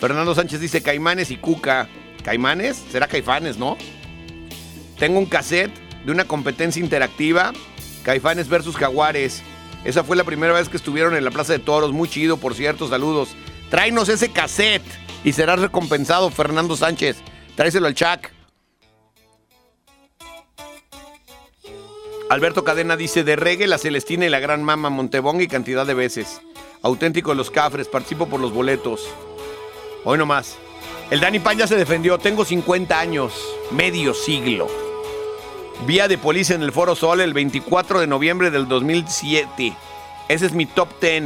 Fernando Sánchez dice Caimanes y Cuca. ¿Caimanes? Será Caifanes, ¿no? Tengo un cassette de una competencia interactiva, Caifanes versus Jaguares. Esa fue la primera vez que estuvieron en la Plaza de Toros. Muy chido, por cierto, saludos. Tráenos ese cassette y serás recompensado, Fernando Sánchez. Tráeselo al Chac. Alberto Cadena dice, de reggae, la Celestina y la Gran Mama, Montebonga y cantidad de veces. Auténtico Los Cafres, participo por los boletos. Hoy nomás. El Dani Pan ya se defendió, tengo 50 años, medio siglo. Vía de policía en el Foro Sol el 24 de noviembre del 2007. Ese es mi top 10.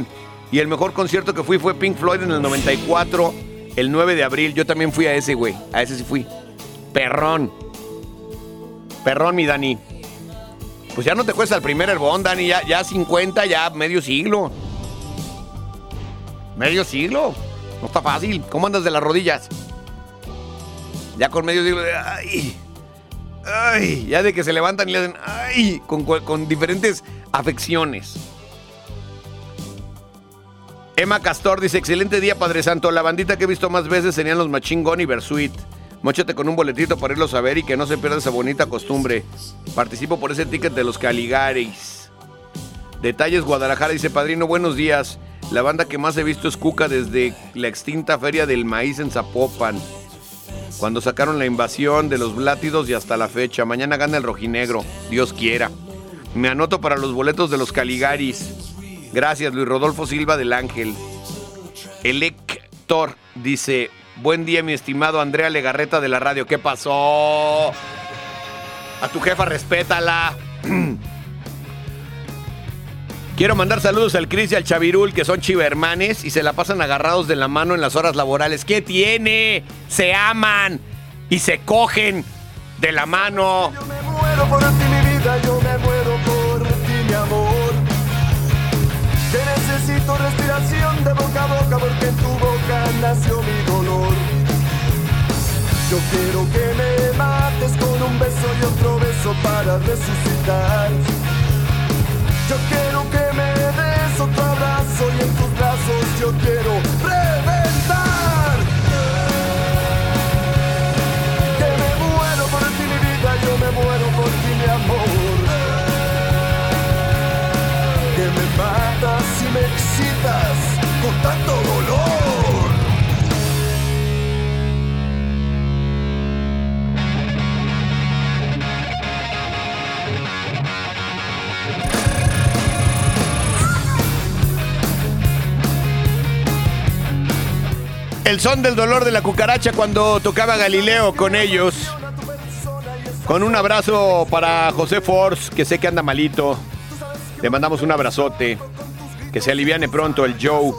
Y el mejor concierto que fui fue Pink Floyd en el 94, el 9 de abril. Yo también fui a ese, güey. A ese sí fui. Perrón. Perrón, mi Dani. Pues ya no te cuesta el primer herbón, Dani. Ya, ya 50, ya medio siglo. Medio siglo. No está fácil. ¿Cómo andas de las rodillas? Ya con medio siglo de. ¡Ay! ¡Ay! Ya de que se levantan y le hacen. ¡Ay! Con, con diferentes afecciones. Emma Castor dice: Excelente día, Padre Santo. La bandita que he visto más veces serían los Machine Gun y Versuit. Móchate con un boletito para irlos a ver y que no se pierda esa bonita costumbre. Participo por ese ticket de los Caligaris. Detalles Guadalajara dice: Padrino, buenos días. La banda que más he visto es Cuca desde la extinta Feria del Maíz en Zapopan. Cuando sacaron la invasión de los Blátidos y hasta la fecha. Mañana gana el rojinegro, Dios quiera. Me anoto para los boletos de los Caligaris. Gracias, Luis Rodolfo Silva del Ángel. El Héctor dice: Buen día, mi estimado Andrea Legarreta de la radio. ¿Qué pasó? A tu jefa, respétala. Quiero mandar saludos al Cris y al Chavirul, que son chivermanes y se la pasan agarrados de la mano en las horas laborales. ¿Qué tiene? Se aman y se cogen de la mano. muero por ti, mi vida, yo me muero por ti, mi amor. Que necesito respiración de boca a boca porque en tu boca nació mi dolor. Yo quiero que me mates con un beso y otro beso para resucitar. Yo quiero que me des otro abrazo y en tus brazos yo quiero El son del dolor de la cucaracha cuando tocaba Galileo con ellos. Con un abrazo para José Force, que sé que anda malito. Le mandamos un abrazote. Que se aliviane pronto el Joe.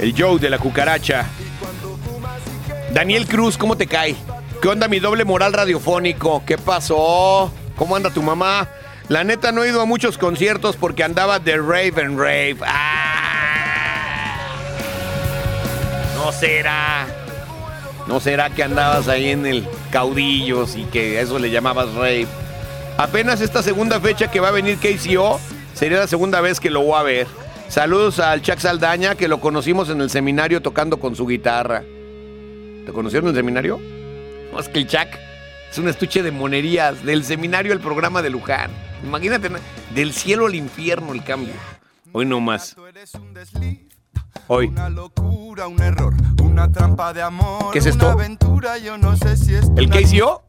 El Joe de la cucaracha. Daniel Cruz, ¿cómo te cae? ¿Qué onda mi doble moral radiofónico? ¿Qué pasó? ¿Cómo anda tu mamá? La neta no he ido a muchos conciertos porque andaba de rave and rave. ¡Ah! No será. No será que andabas ahí en el caudillos y que a eso le llamabas rave. Apenas esta segunda fecha que va a venir KCO sería la segunda vez que lo voy a ver. Saludos al Chuck Saldaña que lo conocimos en el seminario tocando con su guitarra. ¿Te conocieron en el seminario? No, es que el Chuck es un estuche de monerías del seminario al programa de Luján. Imagínate, del cielo al infierno el cambio. Hoy no más. Hoy. Una locura, un error, una trampa de amor. ¿Qué es esto? Una aventura, yo no sé si es ¿El KCO?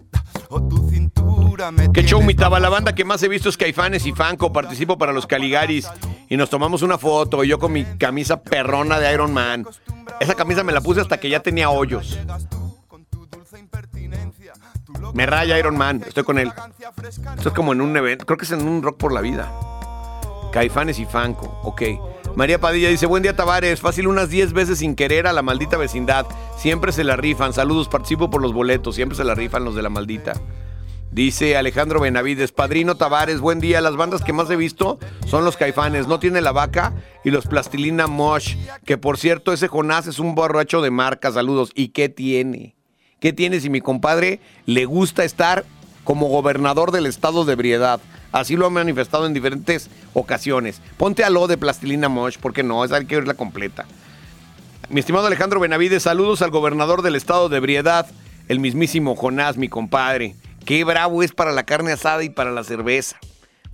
o tu cintura me ¿Qué show tienes mitaba? La banda que más he visto es Caifanes y Fanco. Participo para los Caligaris. Y nos tomamos una foto. Yo con mi camisa perrona de Iron Man. Esa camisa me la puse hasta que ya tenía hoyos. Me raya Iron Man. Estoy con él. Esto es como en un evento. Creo que es en un Rock por la Vida. Caifanes y Fanco. Ok. María Padilla dice, buen día Tavares, fácil unas 10 veces sin querer a la maldita vecindad. Siempre se la rifan. Saludos, participo por los boletos. Siempre se la rifan los de la maldita. Dice Alejandro Benavides, Padrino Tavares, buen día. Las bandas que más he visto son los Caifanes, No Tiene la Vaca y los Plastilina Mosh. Que por cierto, ese Jonás es un borracho de marca. Saludos. ¿Y qué tiene? ¿Qué tiene si mi compadre le gusta estar como gobernador del estado de ebriedad? Así lo ha manifestado en diferentes ocasiones. Ponte a lo de Plastilina Mosh, porque no, esa hay que verla completa. Mi estimado Alejandro Benavides, saludos al gobernador del estado de ebriedad, el mismísimo Jonás, mi compadre. Qué bravo es para la carne asada y para la cerveza.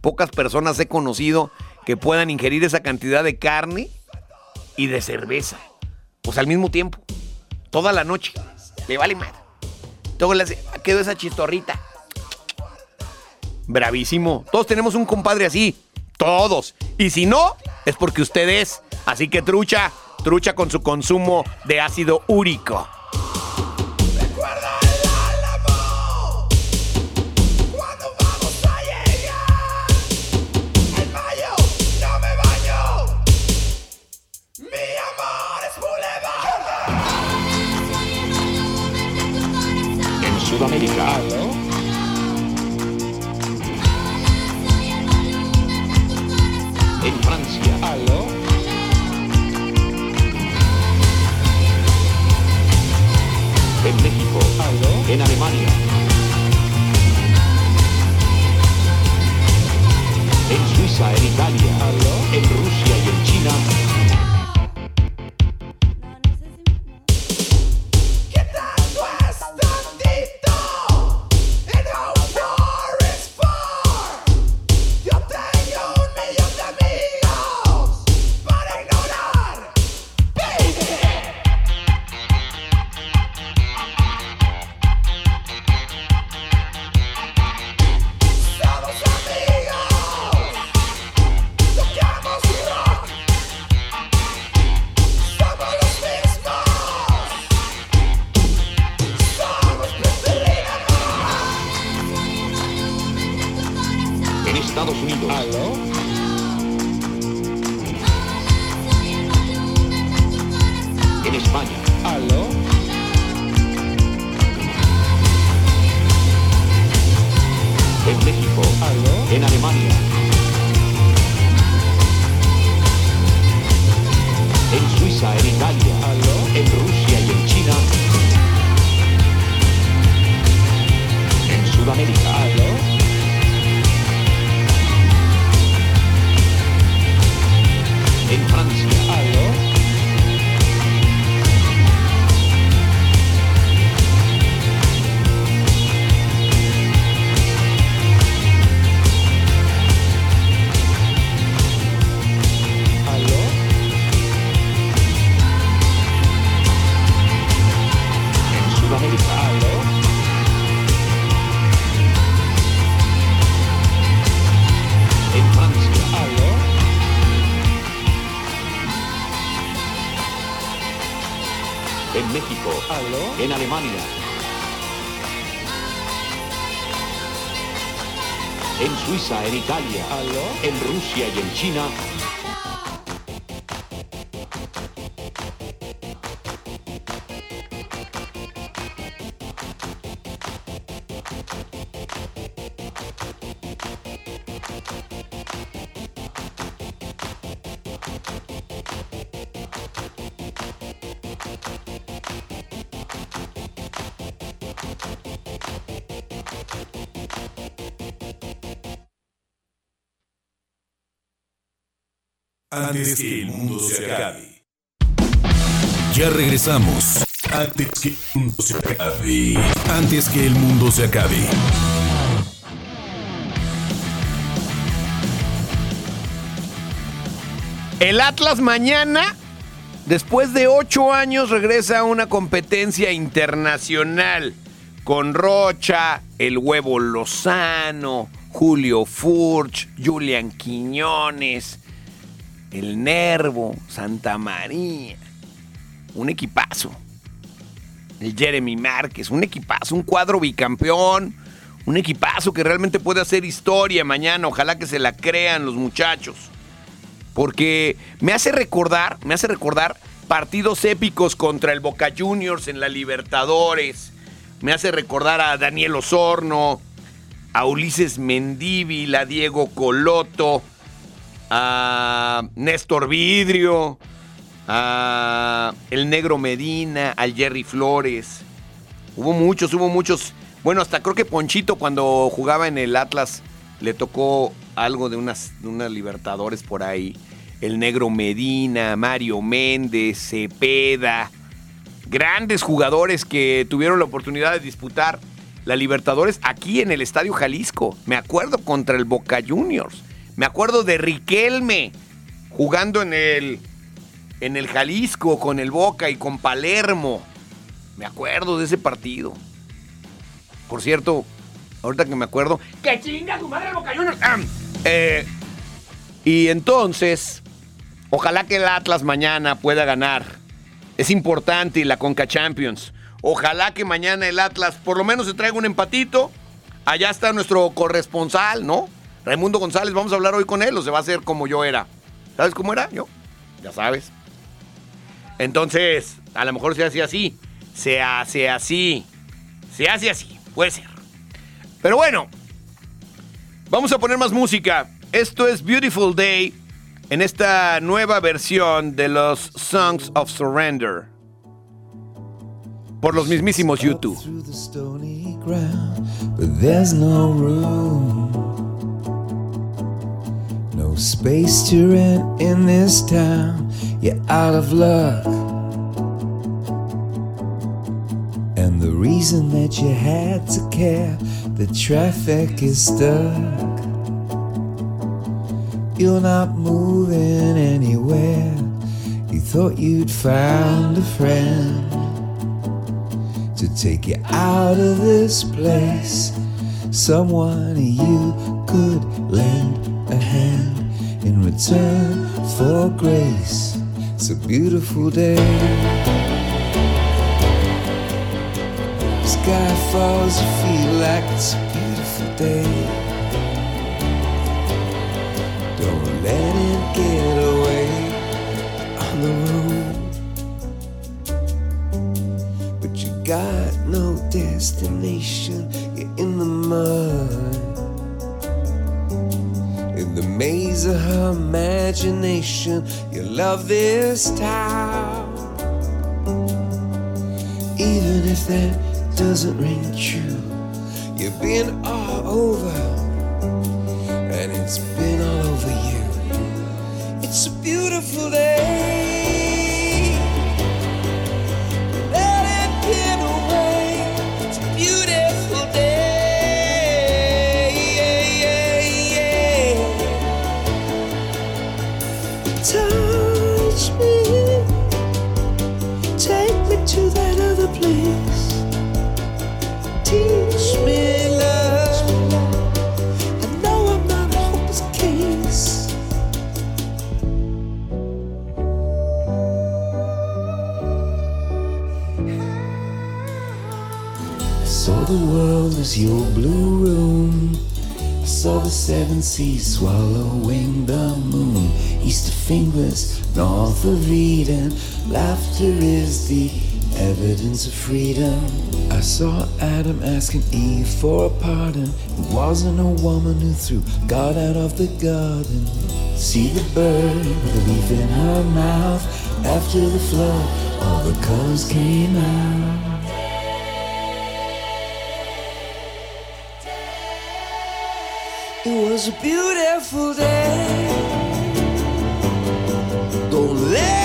Pocas personas he conocido que puedan ingerir esa cantidad de carne y de cerveza. Pues al mismo tiempo. Toda la noche. Le vale mal. Todo le quedó esa chistorrita. Bravísimo. Todos tenemos un compadre así. Todos. Y si no, es porque usted es. Así que trucha, trucha con su consumo de ácido úrico. En Rusia y en China. Antes que el mundo se acabe. Ya regresamos. Antes que el mundo se acabe. Antes que el mundo se acabe. El Atlas mañana, después de ocho años, regresa a una competencia internacional con Rocha, el Huevo Lozano, Julio Furch, Julian Quiñones, el Nervo, Santa María. Un equipazo. El Jeremy Márquez, un equipazo, un cuadro bicampeón. Un equipazo que realmente puede hacer historia mañana. Ojalá que se la crean los muchachos. Porque me hace recordar, me hace recordar partidos épicos contra el Boca Juniors en la Libertadores. Me hace recordar a Daniel Osorno, a Ulises Mendívil, a Diego Coloto, a Néstor Vidrio, a el Negro Medina, al Jerry Flores. Hubo muchos, hubo muchos. Bueno, hasta creo que Ponchito cuando jugaba en el Atlas le tocó algo de unas, de unas Libertadores por ahí. El Negro Medina, Mario Méndez, Cepeda. Grandes jugadores que tuvieron la oportunidad de disputar la Libertadores aquí en el Estadio Jalisco. Me acuerdo contra el Boca Juniors. Me acuerdo de Riquelme jugando en el, en el Jalisco con el Boca y con Palermo. Me acuerdo de ese partido. Por cierto, ahorita que me acuerdo. ¡Que chinga tu madre Boca Juniors! Eh, y entonces, ojalá que el Atlas mañana pueda ganar. Es importante la Conca Champions. Ojalá que mañana el Atlas por lo menos se traiga un empatito. Allá está nuestro corresponsal, ¿no? Raimundo González, vamos a hablar hoy con él o se va a hacer como yo era. ¿Sabes cómo era? Yo. Ya sabes. Entonces, a lo mejor se hace así. Se hace así. Se hace así. Puede ser. Pero bueno, vamos a poner más música. Esto es Beautiful Day en esta nueva versión de los Songs of Surrender. por los mismísimos YouTube. No space to rent in this town. You're out of luck. And the reason that you had to care, the traffic is stuck. You're not moving anywhere. You thought you'd found a friend to take you out of this place. Someone you could lend a hand in return for grace. It's a beautiful day. Sky falls, you feel like it's a beautiful day. Don't let it get away on the road. But you got no destination, you're in the mud. The maze of her imagination, you love this town. Even if that doesn't ring true, you've been all over, and it's been all over you. It's a beautiful day. North of Eden. Laughter is the evidence of freedom. I saw Adam asking Eve for a pardon. It wasn't a woman who threw God out of the garden. See the bird with a leaf in her mouth. After the flood, all the colors came out. It was a beautiful day. Don't let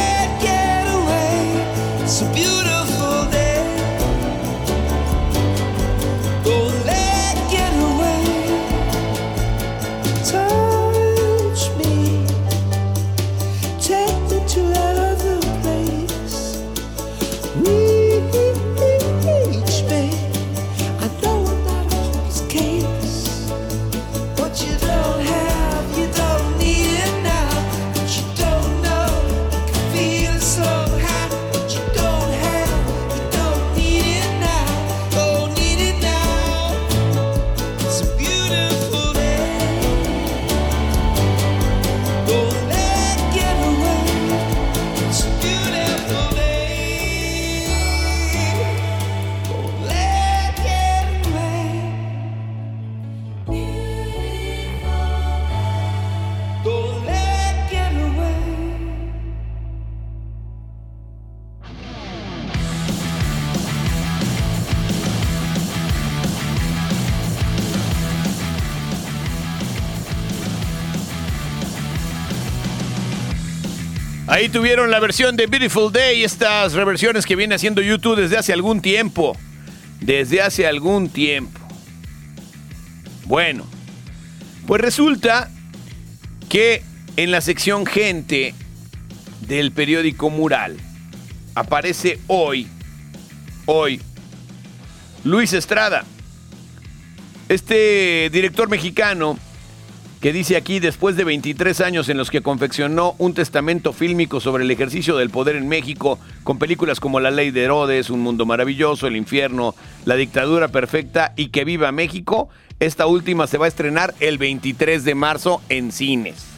tuvieron la versión de Beautiful Day, estas reversiones que viene haciendo YouTube desde hace algún tiempo. Desde hace algún tiempo. Bueno, pues resulta que en la sección gente del periódico Mural aparece hoy, hoy, Luis Estrada, este director mexicano que dice aquí, después de 23 años en los que confeccionó un testamento fílmico sobre el ejercicio del poder en México, con películas como La Ley de Herodes, Un Mundo Maravilloso, El Infierno, La Dictadura Perfecta y Que Viva México, esta última se va a estrenar el 23 de marzo en cines.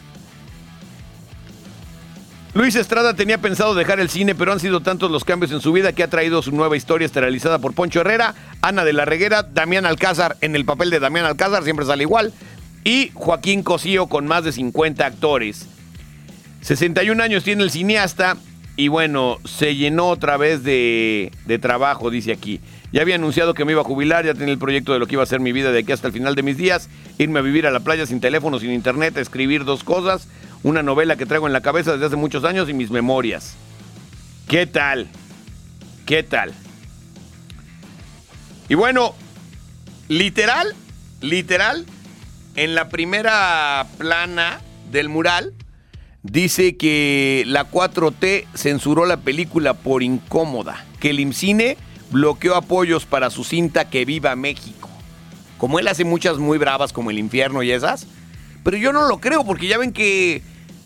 Luis Estrada tenía pensado dejar el cine, pero han sido tantos los cambios en su vida que ha traído su nueva historia esterilizada por Poncho Herrera, Ana de la Reguera, Damián Alcázar en el papel de Damián Alcázar, siempre sale igual, y Joaquín Cosío con más de 50 actores. 61 años tiene el cineasta y bueno, se llenó otra vez de, de trabajo, dice aquí. Ya había anunciado que me iba a jubilar, ya tenía el proyecto de lo que iba a ser mi vida de aquí hasta el final de mis días, irme a vivir a la playa sin teléfono, sin internet, escribir dos cosas, una novela que traigo en la cabeza desde hace muchos años y mis memorias. ¿Qué tal? ¿Qué tal? Y bueno, literal, literal, en la primera plana del mural dice que la 4T censuró la película por incómoda, que el IMCINE bloqueó apoyos para su cinta Que Viva México. Como él hace muchas muy bravas como El Infierno y esas, pero yo no lo creo porque ya ven que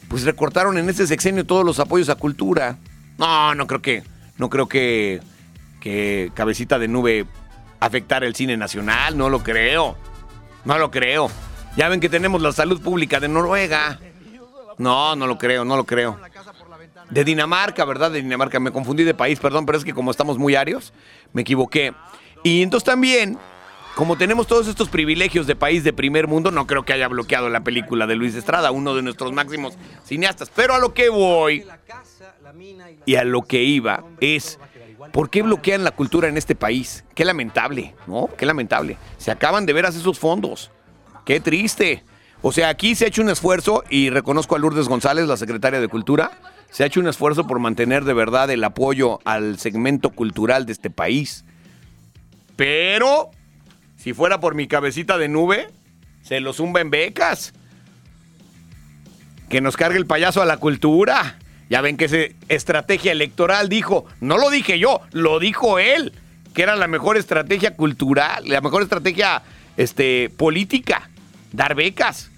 pues recortaron en este sexenio todos los apoyos a cultura. No, no creo que no creo que que cabecita de nube afectar el cine nacional, no lo creo. No lo creo. Ya ven que tenemos la salud pública de Noruega. No, no lo creo, no lo creo. De Dinamarca, ¿verdad? De Dinamarca. Me confundí de país, perdón, pero es que como estamos muy arios, me equivoqué. Y entonces también, como tenemos todos estos privilegios de país de primer mundo, no creo que haya bloqueado la película de Luis Estrada, uno de nuestros máximos cineastas. Pero a lo que voy y a lo que iba es, ¿por qué bloquean la cultura en este país? Qué lamentable, ¿no? Qué lamentable. Se acaban de veras esos fondos. Qué triste. O sea, aquí se ha hecho un esfuerzo, y reconozco a Lourdes González, la secretaria de Cultura, se ha hecho un esfuerzo por mantener de verdad el apoyo al segmento cultural de este país. Pero, si fuera por mi cabecita de nube, se lo zumba en becas. Que nos cargue el payaso a la cultura. Ya ven que esa estrategia electoral dijo, no lo dije yo, lo dijo él, que era la mejor estrategia cultural, la mejor estrategia este, política, dar becas.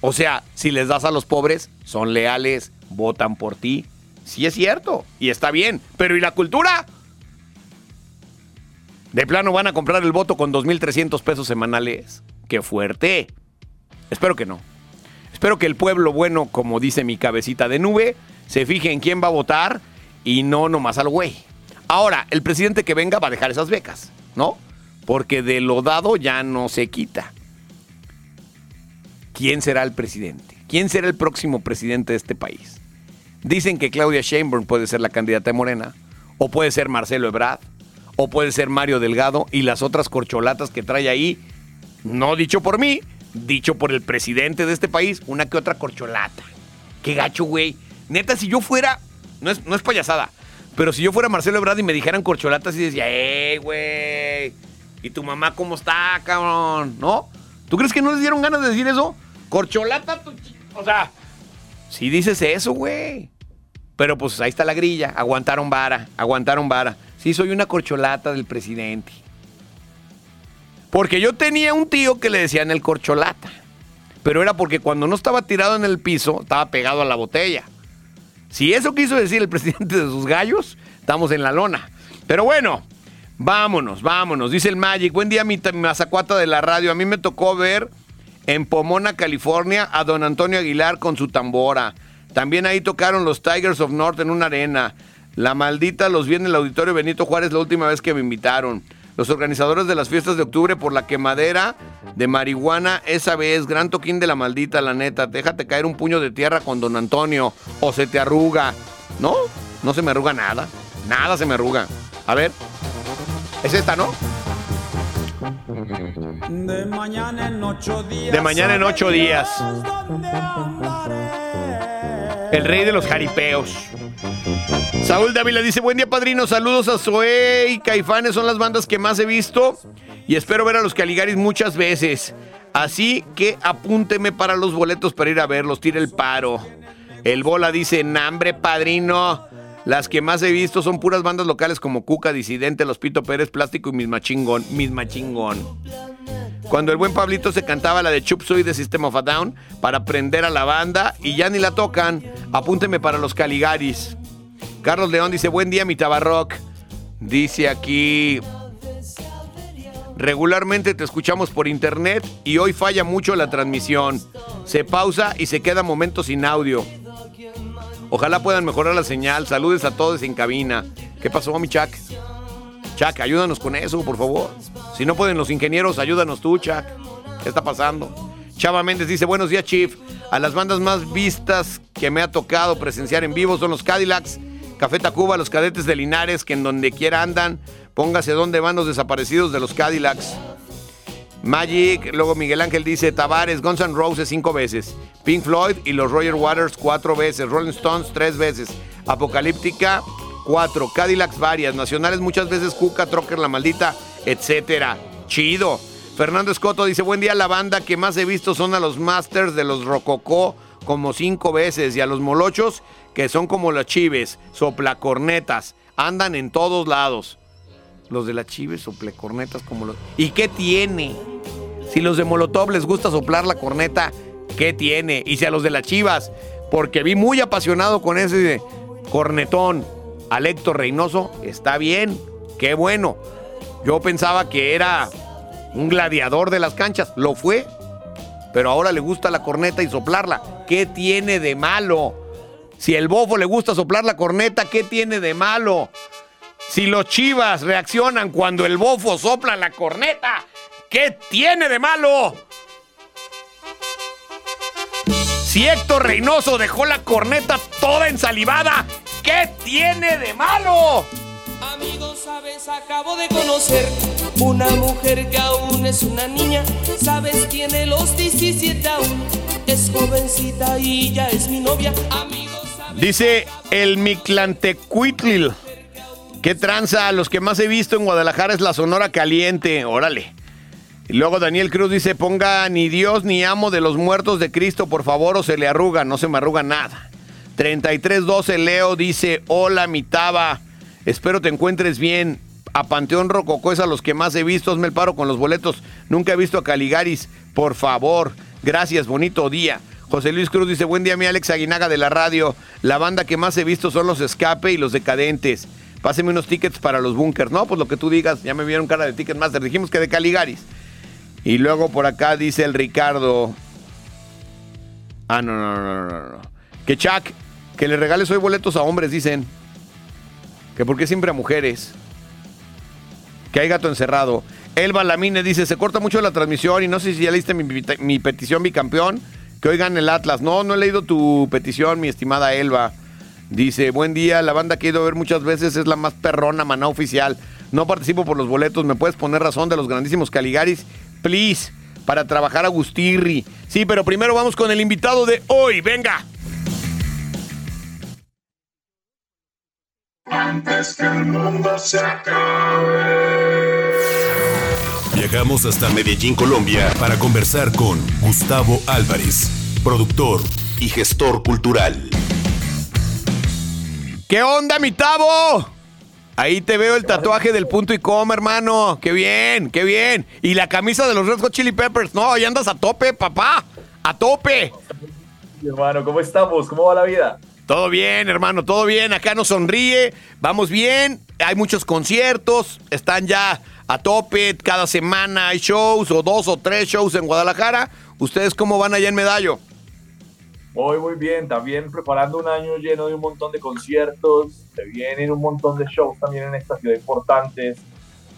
O sea, si les das a los pobres, son leales, votan por ti. Sí es cierto, y está bien, pero ¿y la cultura? De plano van a comprar el voto con 2.300 pesos semanales. ¡Qué fuerte! Espero que no. Espero que el pueblo bueno, como dice mi cabecita de nube, se fije en quién va a votar y no nomás al güey. Ahora, el presidente que venga va a dejar esas becas, ¿no? Porque de lo dado ya no se quita. ¿Quién será el presidente? ¿Quién será el próximo presidente de este país? Dicen que Claudia Sheinbaum puede ser la candidata de Morena, o puede ser Marcelo Ebrard, o puede ser Mario Delgado y las otras corcholatas que trae ahí, no dicho por mí, dicho por el presidente de este país, una que otra corcholata. Qué gacho, güey. Neta, si yo fuera, no es, no es payasada, pero si yo fuera Marcelo Ebrard y me dijeran corcholatas y decía, ¡eh, güey! ¿Y tu mamá cómo está, cabrón? ¿No? ¿Tú crees que no les dieron ganas de decir eso? Corcholata, tu chi- o sea, si dices eso, güey. Pero pues ahí está la grilla, aguantaron vara, aguantaron vara. Sí, soy una corcholata del presidente. Porque yo tenía un tío que le decían el corcholata. Pero era porque cuando no estaba tirado en el piso, estaba pegado a la botella. Si eso quiso decir el presidente de sus gallos, estamos en la lona. Pero bueno, vámonos, vámonos. Dice el Magic, buen día mi mazacuata de la radio. A mí me tocó ver en Pomona, California, a don Antonio Aguilar con su tambora. También ahí tocaron los Tigers of North en una arena. La maldita los vi en el auditorio Benito Juárez la última vez que me invitaron. Los organizadores de las fiestas de octubre por la quemadera de marihuana esa vez. Gran toquín de la maldita, la neta. Déjate caer un puño de tierra con don Antonio o se te arruga. No, no se me arruga nada. Nada se me arruga. A ver. Es esta, ¿no? De mañana en ocho días. De mañana en ocho días. El rey de los jaripeos. Saúl Dávila dice, buen día padrino, saludos a Zoé y Caifanes, son las bandas que más he visto y espero ver a los Caligaris muchas veces. Así que apúnteme para los boletos para ir a verlos, tire el paro. El Bola dice, nambre padrino, las que más he visto son puras bandas locales como Cuca, Disidente, Los Pito Pérez, Plástico y Misma Chingón, Misma Chingón. Cuando el buen Pablito se cantaba la de Chup Suey de System of a Down para prender a la banda y ya ni la tocan, apúnteme para los Caligaris. Carlos León dice, buen día mi tabarrock. Dice aquí, regularmente te escuchamos por internet y hoy falla mucho la transmisión. Se pausa y se queda momentos sin audio. Ojalá puedan mejorar la señal. Saludes a todos en cabina. ¿Qué pasó, mi Chuck? Chuck, ayúdanos con eso, por favor. Si no pueden los ingenieros, ayúdanos tú, Chuck. ¿Qué está pasando? Chava Méndez dice, buenos días, Chief. A las bandas más vistas que me ha tocado presenciar en vivo son los Cadillacs, Café Tacuba, los cadetes de Linares, que en donde quiera andan, póngase dónde van los desaparecidos de los Cadillacs. Magic, luego Miguel Ángel dice Tavares, Guns N' Roses cinco veces, Pink Floyd y los Roger Waters cuatro veces, Rolling Stones tres veces, Apocalíptica cuatro, Cadillacs varias, Nacionales muchas veces, Cuca, Trocker, La Maldita, etcétera. Chido. Fernando Escoto dice, buen día, la banda que más he visto son a los Masters de los Rococó como cinco veces y a los Molochos que son como las chives, soplacornetas, andan en todos lados. Los de las chives, soplacornetas como los... ¿Y qué tiene? Si los de Molotov les gusta soplar la corneta, ¿qué tiene? Y si a los de las chivas, porque vi muy apasionado con ese cornetón al Héctor Reynoso, está bien, qué bueno. Yo pensaba que era un gladiador de las canchas, lo fue, pero ahora le gusta la corneta y soplarla. ¿Qué tiene de malo? Si el bofo le gusta soplar la corneta, ¿qué tiene de malo? Si los chivas reaccionan cuando el bofo sopla la corneta, ¿qué tiene de malo? Si Héctor Reynoso dejó la corneta toda ensalivada, ¿qué tiene de malo? Amigos, sabes, acabo de conocer una mujer que aún es una niña. Sabes, tiene los 17 aún. Es jovencita y ya es mi novia. Amigos, Dice el Miclantecuitlil. ¿Qué tranza? Los que más he visto en Guadalajara es la Sonora Caliente. Órale. Y luego Daniel Cruz dice, ponga ni Dios ni amo de los muertos de Cristo, por favor, o se le arruga. No se me arruga nada. 3312 Leo dice, hola mi taba. Espero te encuentres bien. A Panteón Rococó es a los que más he visto. Hazme el paro con los boletos. Nunca he visto a Caligaris. Por favor. Gracias, bonito día. José Luis Cruz dice, buen día mi Alex Aguinaga de la radio. La banda que más he visto son los Escape y los Decadentes. Páseme unos tickets para los bunkers. No, pues lo que tú digas. Ya me vieron cara de Ticketmaster. Dijimos que de Caligaris. Y luego por acá dice el Ricardo. Ah, no, no, no, no, no. Que Chuck, que le regales hoy boletos a hombres, dicen. Que por qué siempre a mujeres. Que hay gato encerrado. Elba Lamine dice, se corta mucho la transmisión y no sé si ya leíste mi, mi petición bicampeón. Que oigan el Atlas. No, no he leído tu petición, mi estimada Elba. Dice, buen día, la banda que he ido a ver muchas veces es la más perrona, maná oficial. No participo por los boletos, ¿me puedes poner razón de los grandísimos Caligaris? Please, para trabajar a Gustirri. Sí, pero primero vamos con el invitado de hoy, venga. Antes que el mundo se acabe. Viajamos hasta Medellín, Colombia, para conversar con Gustavo Álvarez, productor y gestor cultural. ¿Qué onda, mi Tavo? Ahí te veo el tatuaje del punto y coma, hermano. Qué bien, qué bien. Y la camisa de los Red Hot Chili Peppers. No, ahí andas a tope, papá. A tope. Hermano, ¿cómo estamos? ¿Cómo va la vida? Todo bien, hermano, todo bien. Acá nos sonríe. Vamos bien. Hay muchos conciertos. Están ya a tope. Cada semana hay shows o dos o tres shows en Guadalajara. ¿Ustedes cómo van allá en Medallo? Muy, muy bien. También preparando un año lleno de un montón de conciertos. Se vienen un montón de shows también en esta ciudad importantes.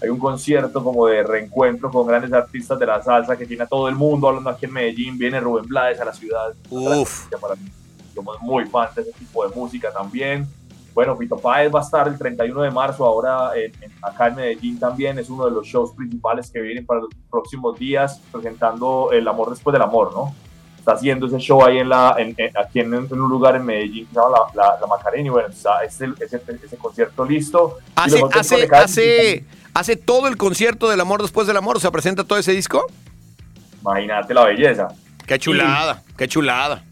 Hay un concierto como de reencuentro con grandes artistas de la salsa que tiene a todo el mundo hablando aquí en Medellín. Viene Rubén Blades a la ciudad. Uf. Para mí. Somos muy fans de ese tipo de música también. Bueno, Pito Páez va a estar el 31 de marzo ahora en- en- acá en Medellín también. Es uno de los shows principales que vienen para los próximos días presentando El Amor Después del Amor, ¿no? Está haciendo ese show ahí en la, en- en- aquí en, en un lugar en Medellín que se llama La, la, la Macarena y bueno, está ese, ese, ese concierto listo. Y Hace, hace, hace, hace todo el concierto del amor después del amor. O sea, presenta todo ese disco. Imagínate la belleza. Qué chulada, qué chulada.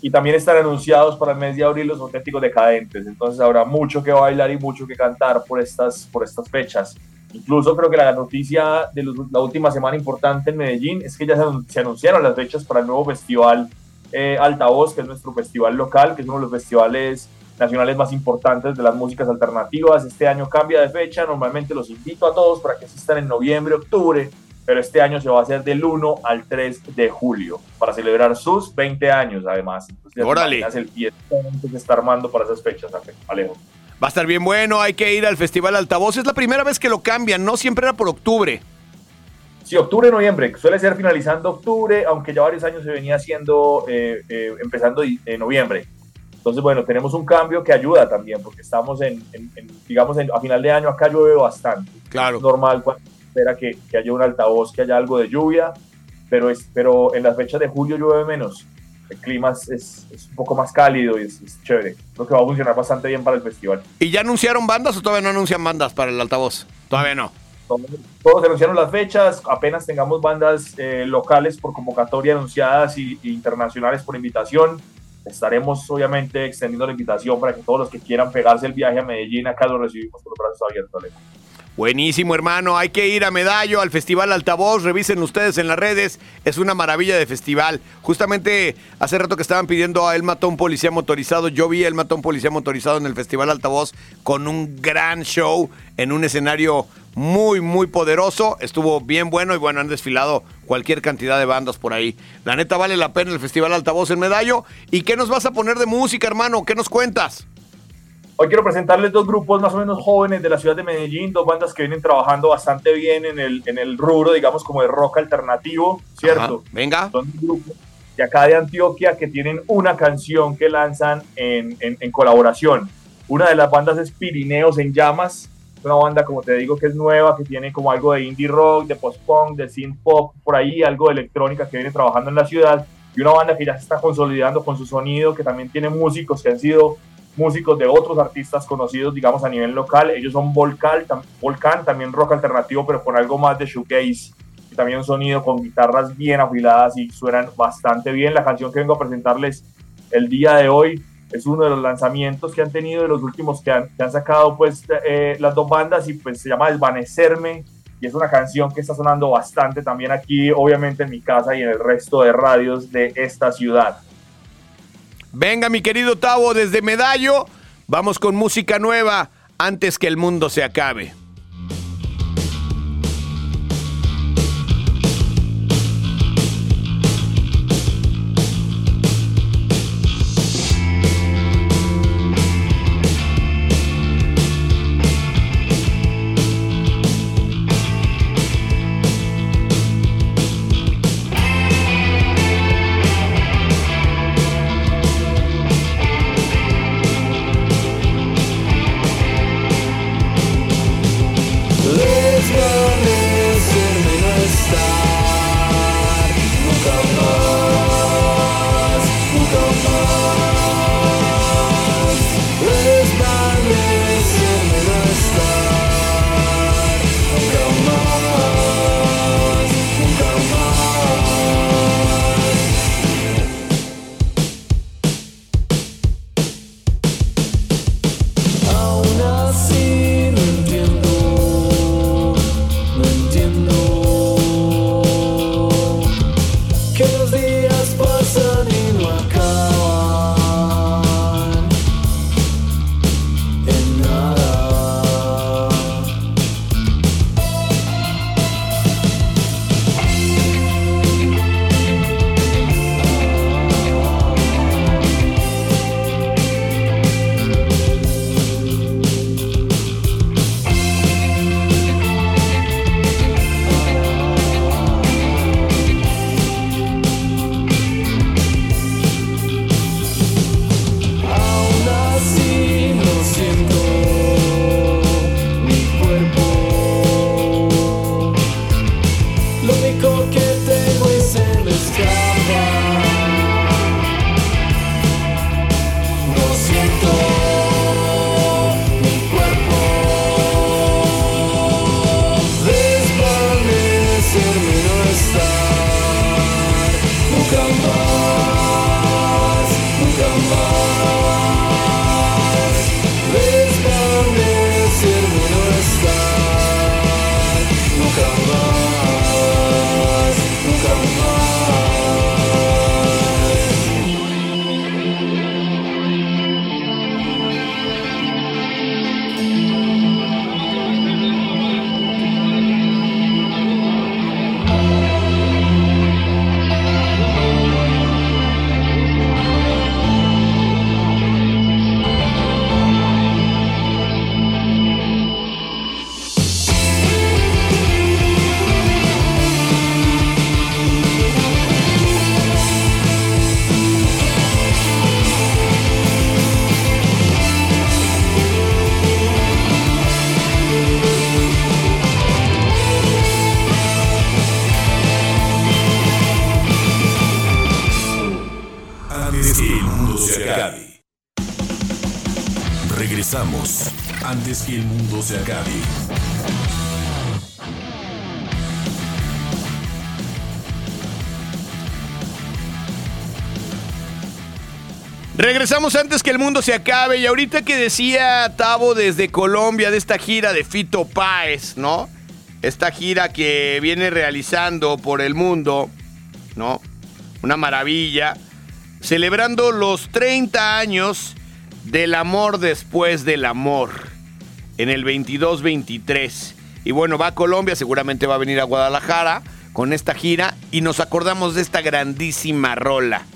y también están anunciados para el mes de abril los auténticos decadentes. Entonces habrá mucho que bailar y mucho que cantar por estas, por estas fechas. Incluso creo que la noticia de los- la última semana importante en Medellín es que ya se, se anunciaron las fechas para el nuevo festival eh, Altavoz, que es nuestro festival local, que es uno de los festivales nacionales más importantes de las músicas alternativas. Este año cambia de fecha, normalmente los invito a todos para que asistan en noviembre, octubre, pero este año se va a hacer del 1 al 3 de julio para celebrar sus 20 años además. Entonces, Órale. el fiestón que se está armando para esas fechas, Alejo. Va a estar bien bueno, hay que ir al Festival Altavoz. Es la primera vez que lo cambian, ¿no? Siempre era por octubre. Sí, octubre, noviembre, suele ser finalizando octubre, aunque ya varios años se venía haciendo, eh, eh, empezando en noviembre. Entonces, bueno, tenemos un cambio que ayuda también, porque estamos en, en- en, digamos, en- a final de año acá llueve bastante. Claro. Es normal cuando se espera que, que haya un altavoz, que haya algo de lluvia, pero, es, pero en las fechas de julio llueve menos. El clima es, es- es un poco más cálido y es, es chévere. Creo que va a funcionar bastante bien para el festival. ¿Y ya anunciaron bandas o todavía no anuncian bandas para el altavoz? Todavía no. Todos anunciaron las fechas, apenas tengamos bandas eh, locales por convocatoria anunciadas y, y internacionales por invitación. Estaremos obviamente extendiendo la invitación para que todos los que quieran pegarse el viaje a Medellín, acá lo recibimos con los brazos abiertos. Buenísimo, hermano. Hay que ir a Medallo, al Festival Altavoz. Revisen ustedes en las redes. Es una maravilla de festival. Justamente hace rato que estaban pidiendo a El Matón Policía Motorizado. Yo vi a El Matón Policía Motorizado en el Festival Altavoz con un gran show en un escenario muy, muy poderoso. Estuvo bien bueno y bueno, han desfilado cualquier cantidad de bandas por ahí. La neta vale la pena el Festival Altavoz en Medallo. ¿Y qué nos vas a poner de música, hermano? ¿Qué nos cuentas? Hoy quiero presentarles dos grupos más o menos jóvenes de la ciudad de Medellín, dos bandas que vienen trabajando bastante bien en el, en el rubro, digamos, como de rock alternativo, ¿cierto? venga. Son grupos de acá de Antioquia que tienen una canción que lanzan en, en- en colaboración. Una de las bandas es Pirineos en Llamas, una banda, como te digo, que es nueva, que tiene como algo de indie rock, de post-punk, de synth pop, por ahí, algo de electrónica que viene trabajando en la ciudad, y una banda que ya se está consolidando con su sonido, que también tiene músicos que han sido músicos de otros artistas conocidos, digamos, a nivel local. Ellos son Volcan, tam- Volcan, también rock alternativo, pero con algo más de shoegaze. Y también un sonido con guitarras bien afiladas y suenan bastante bien. La canción que vengo a presentarles el día de hoy es uno de los lanzamientos que han tenido de los últimos que han, que han sacado pues eh, las dos bandas y pues se llama Desvanecerme y es una canción que está sonando bastante también aquí, obviamente en mi casa y en el resto de radios de esta ciudad. Venga, mi querido Tavo, desde Medallo, vamos con música nueva antes que el mundo se acabe. Antes que el mundo se acabe y ahorita que decía Tavo desde Colombia de esta gira de Fito Páez, ¿no? Esta gira que viene realizando por el mundo, ¿no? Una maravilla. Celebrando los 30 años del amor después del amor en el 22-23. Y bueno, va a Colombia, seguramente va a venir a Guadalajara con esta gira y nos acordamos de esta grandísima rola.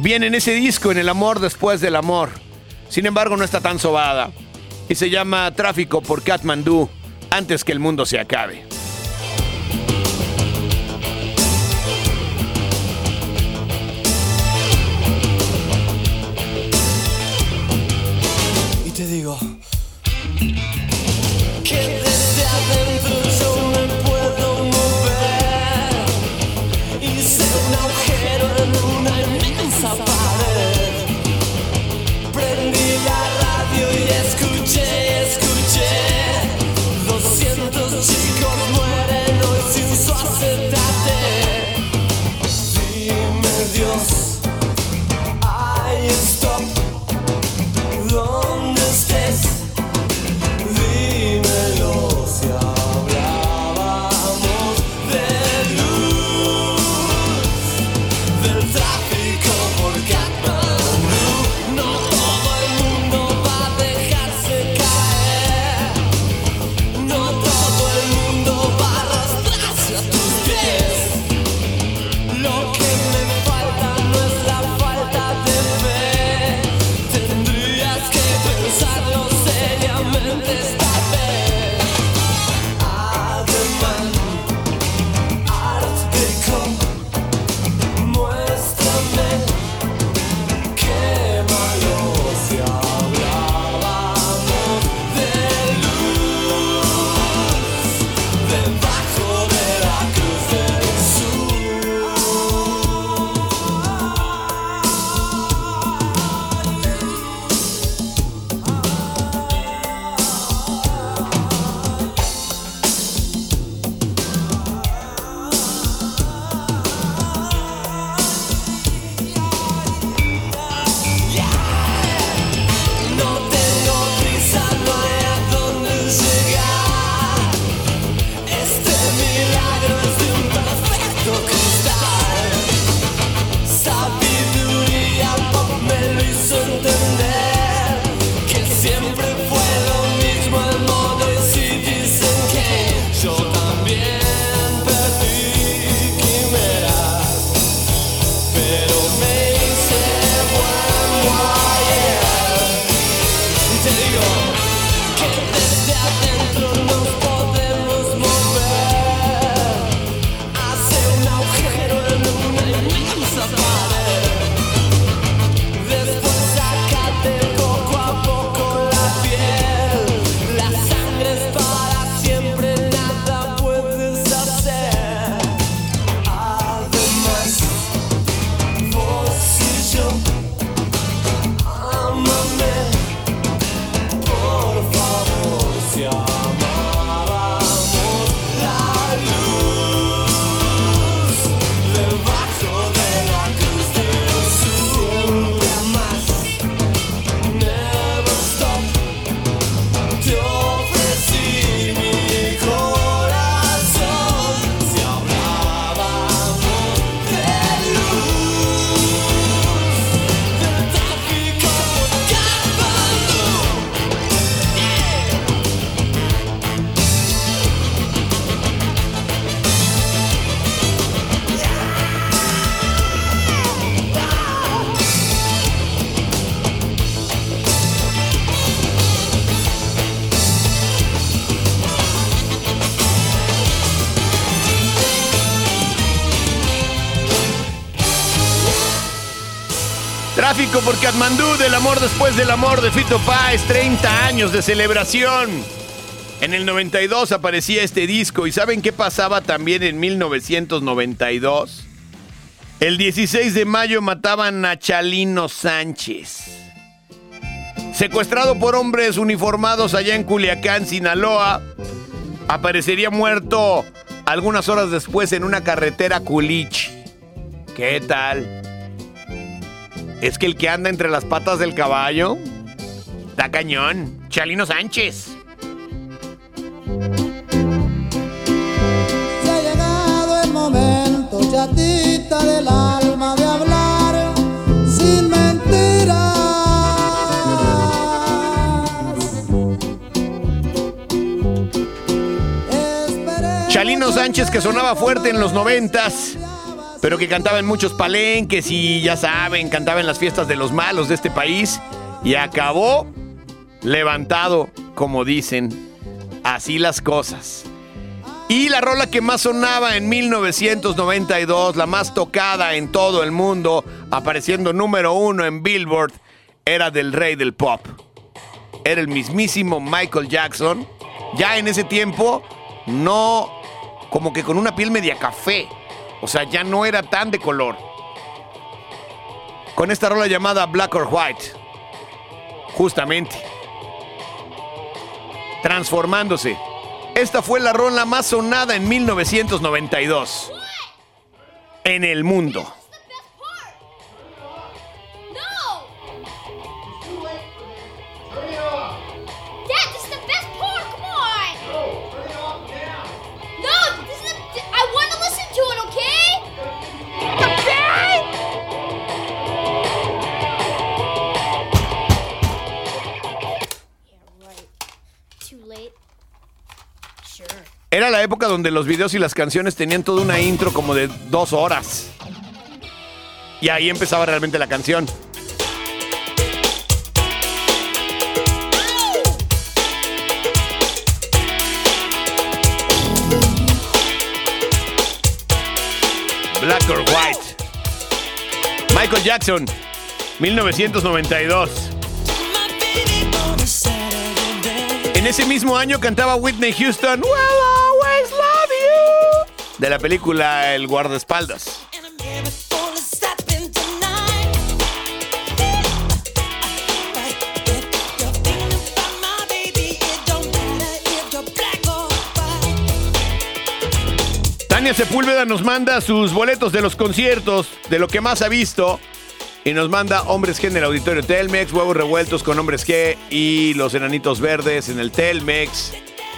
Viene en ese disco, en El amor después del amor. Sin embargo, no está tan sobada. Y se llama Tráfico por Katmandú, antes que el mundo se acabe. Tráfico por Katmandú, del amor después del amor de Fito Páez, 30 años de celebración. En el 92 aparecía este disco y ¿saben qué pasaba también en 1992? El 16 de mayo mataban a Chalino Sánchez. secuestrado por hombres uniformados allá en Culiacán, Sinaloa, aparecería muerto algunas horas después en una carretera culich. ¿Qué tal? Es que el que anda entre las patas del caballo da cañón. Chalino Sánchez. Se ha llegado el momento, chatita del alma, de hablar sin mentiras. Chalino Sánchez que sonaba fuerte en los noventas, pero que cantaba en muchos palenques y ya saben, cantaba en las fiestas de los malos de este país y acabó levantado, como dicen, así las cosas. Y la rola que más sonaba en 1992, la más tocada en todo el mundo, apareciendo número uno en Billboard, era del rey del pop. Era el mismísimo Michael Jackson. Ya en ese tiempo, no como que con una piel media café. O sea, ya no era tan de color. Con esta rola llamada Black or White. Justamente. Transformándose. Esta fue la rola más sonada en 1992. En el mundo. Era la época donde los videos y las canciones tenían toda una intro como de dos horas. Y ahí empezaba realmente la canción. Black or White. Michael Jackson, 1992. En ese mismo año cantaba Whitney Houston, de la película El guardaespaldas. Tania Sepúlveda nos manda sus boletos de los conciertos, de lo que más ha visto. Y nos manda Hombres G en el auditorio Telmex, huevos revueltos con Hombres G y los enanitos verdes en el Telmex.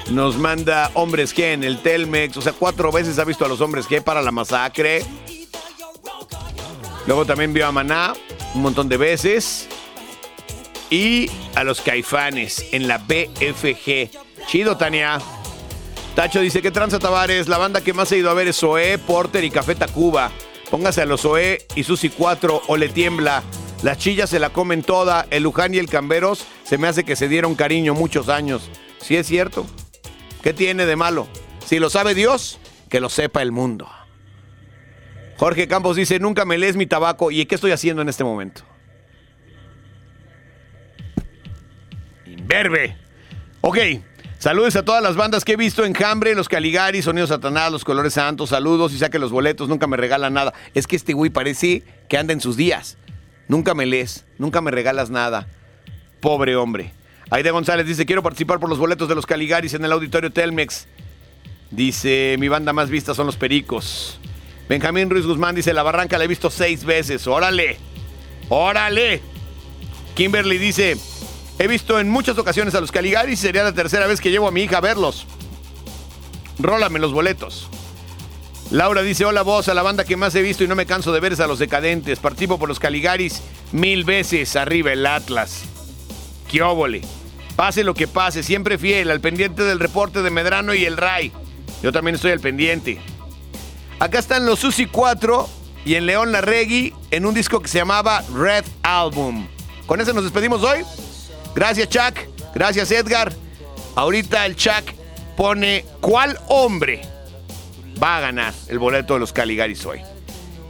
Nos manda Hombres G en el Telmex. O sea, cuatro veces ha visto a los Hombres G para la masacre. Luego también vio a Maná un montón de veces. Y a los Caifanes en la BFG. Chido, Tania. Tacho dice que tranza Tavares, la banda que más he ido a ver es Zoé, Porter y Café Tacuba. Póngase a los Zoé y Susi 4 o le tiembla. Las chillas se la comen toda. El Luján y el Camberos se me hace que se dieron cariño muchos años. Sí es cierto. ¿Qué tiene de malo? Si lo sabe Dios, que lo sepa el mundo. Jorge Campos dice, nunca me lees mi tabaco. ¿Y qué estoy haciendo en este momento? Inverbe. Ok. Saludos a todas las bandas que he visto en Hambre, los Caligari, Sonido Satanás, los Colores Santos. Saludos y saque los boletos, nunca me regalan nada. Es que este güey parece que anda en sus días. Nunca me lees, nunca me regalas nada. Pobre hombre. Aide González dice, quiero participar por los boletos de los Caligaris en el auditorio Telmex. Dice, mi banda más vista son los Pericos. Benjamín Ruiz Guzmán dice, la barranca la he visto seis veces. Órale, órale. Kimberly dice, he visto en muchas ocasiones a los Caligaris y sería la tercera vez que llevo a mi hija a verlos. Rólame los boletos. Laura dice, hola vos, a la banda que más he visto y no me canso de ver es a los decadentes. Participo por los Caligaris mil veces arriba el Atlas. ¡Qué! Pase lo que pase, siempre fiel, al pendiente del reporte de Medrano y el Ray. Yo también estoy al pendiente. Acá están los Susi 4 y en León La Reggae en un disco que se llamaba Red Album. Con eso nos despedimos hoy. Gracias Chuck, gracias Edgar. Ahorita el Chuck pone cuál hombre va a ganar el boleto de los Caligaris hoy.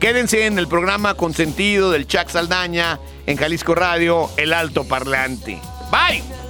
Quédense en el programa Consentido del Chuck Saldaña en Jalisco Radio, El Alto Parlante. Bye.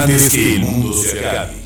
Antes que el mundo se acabe.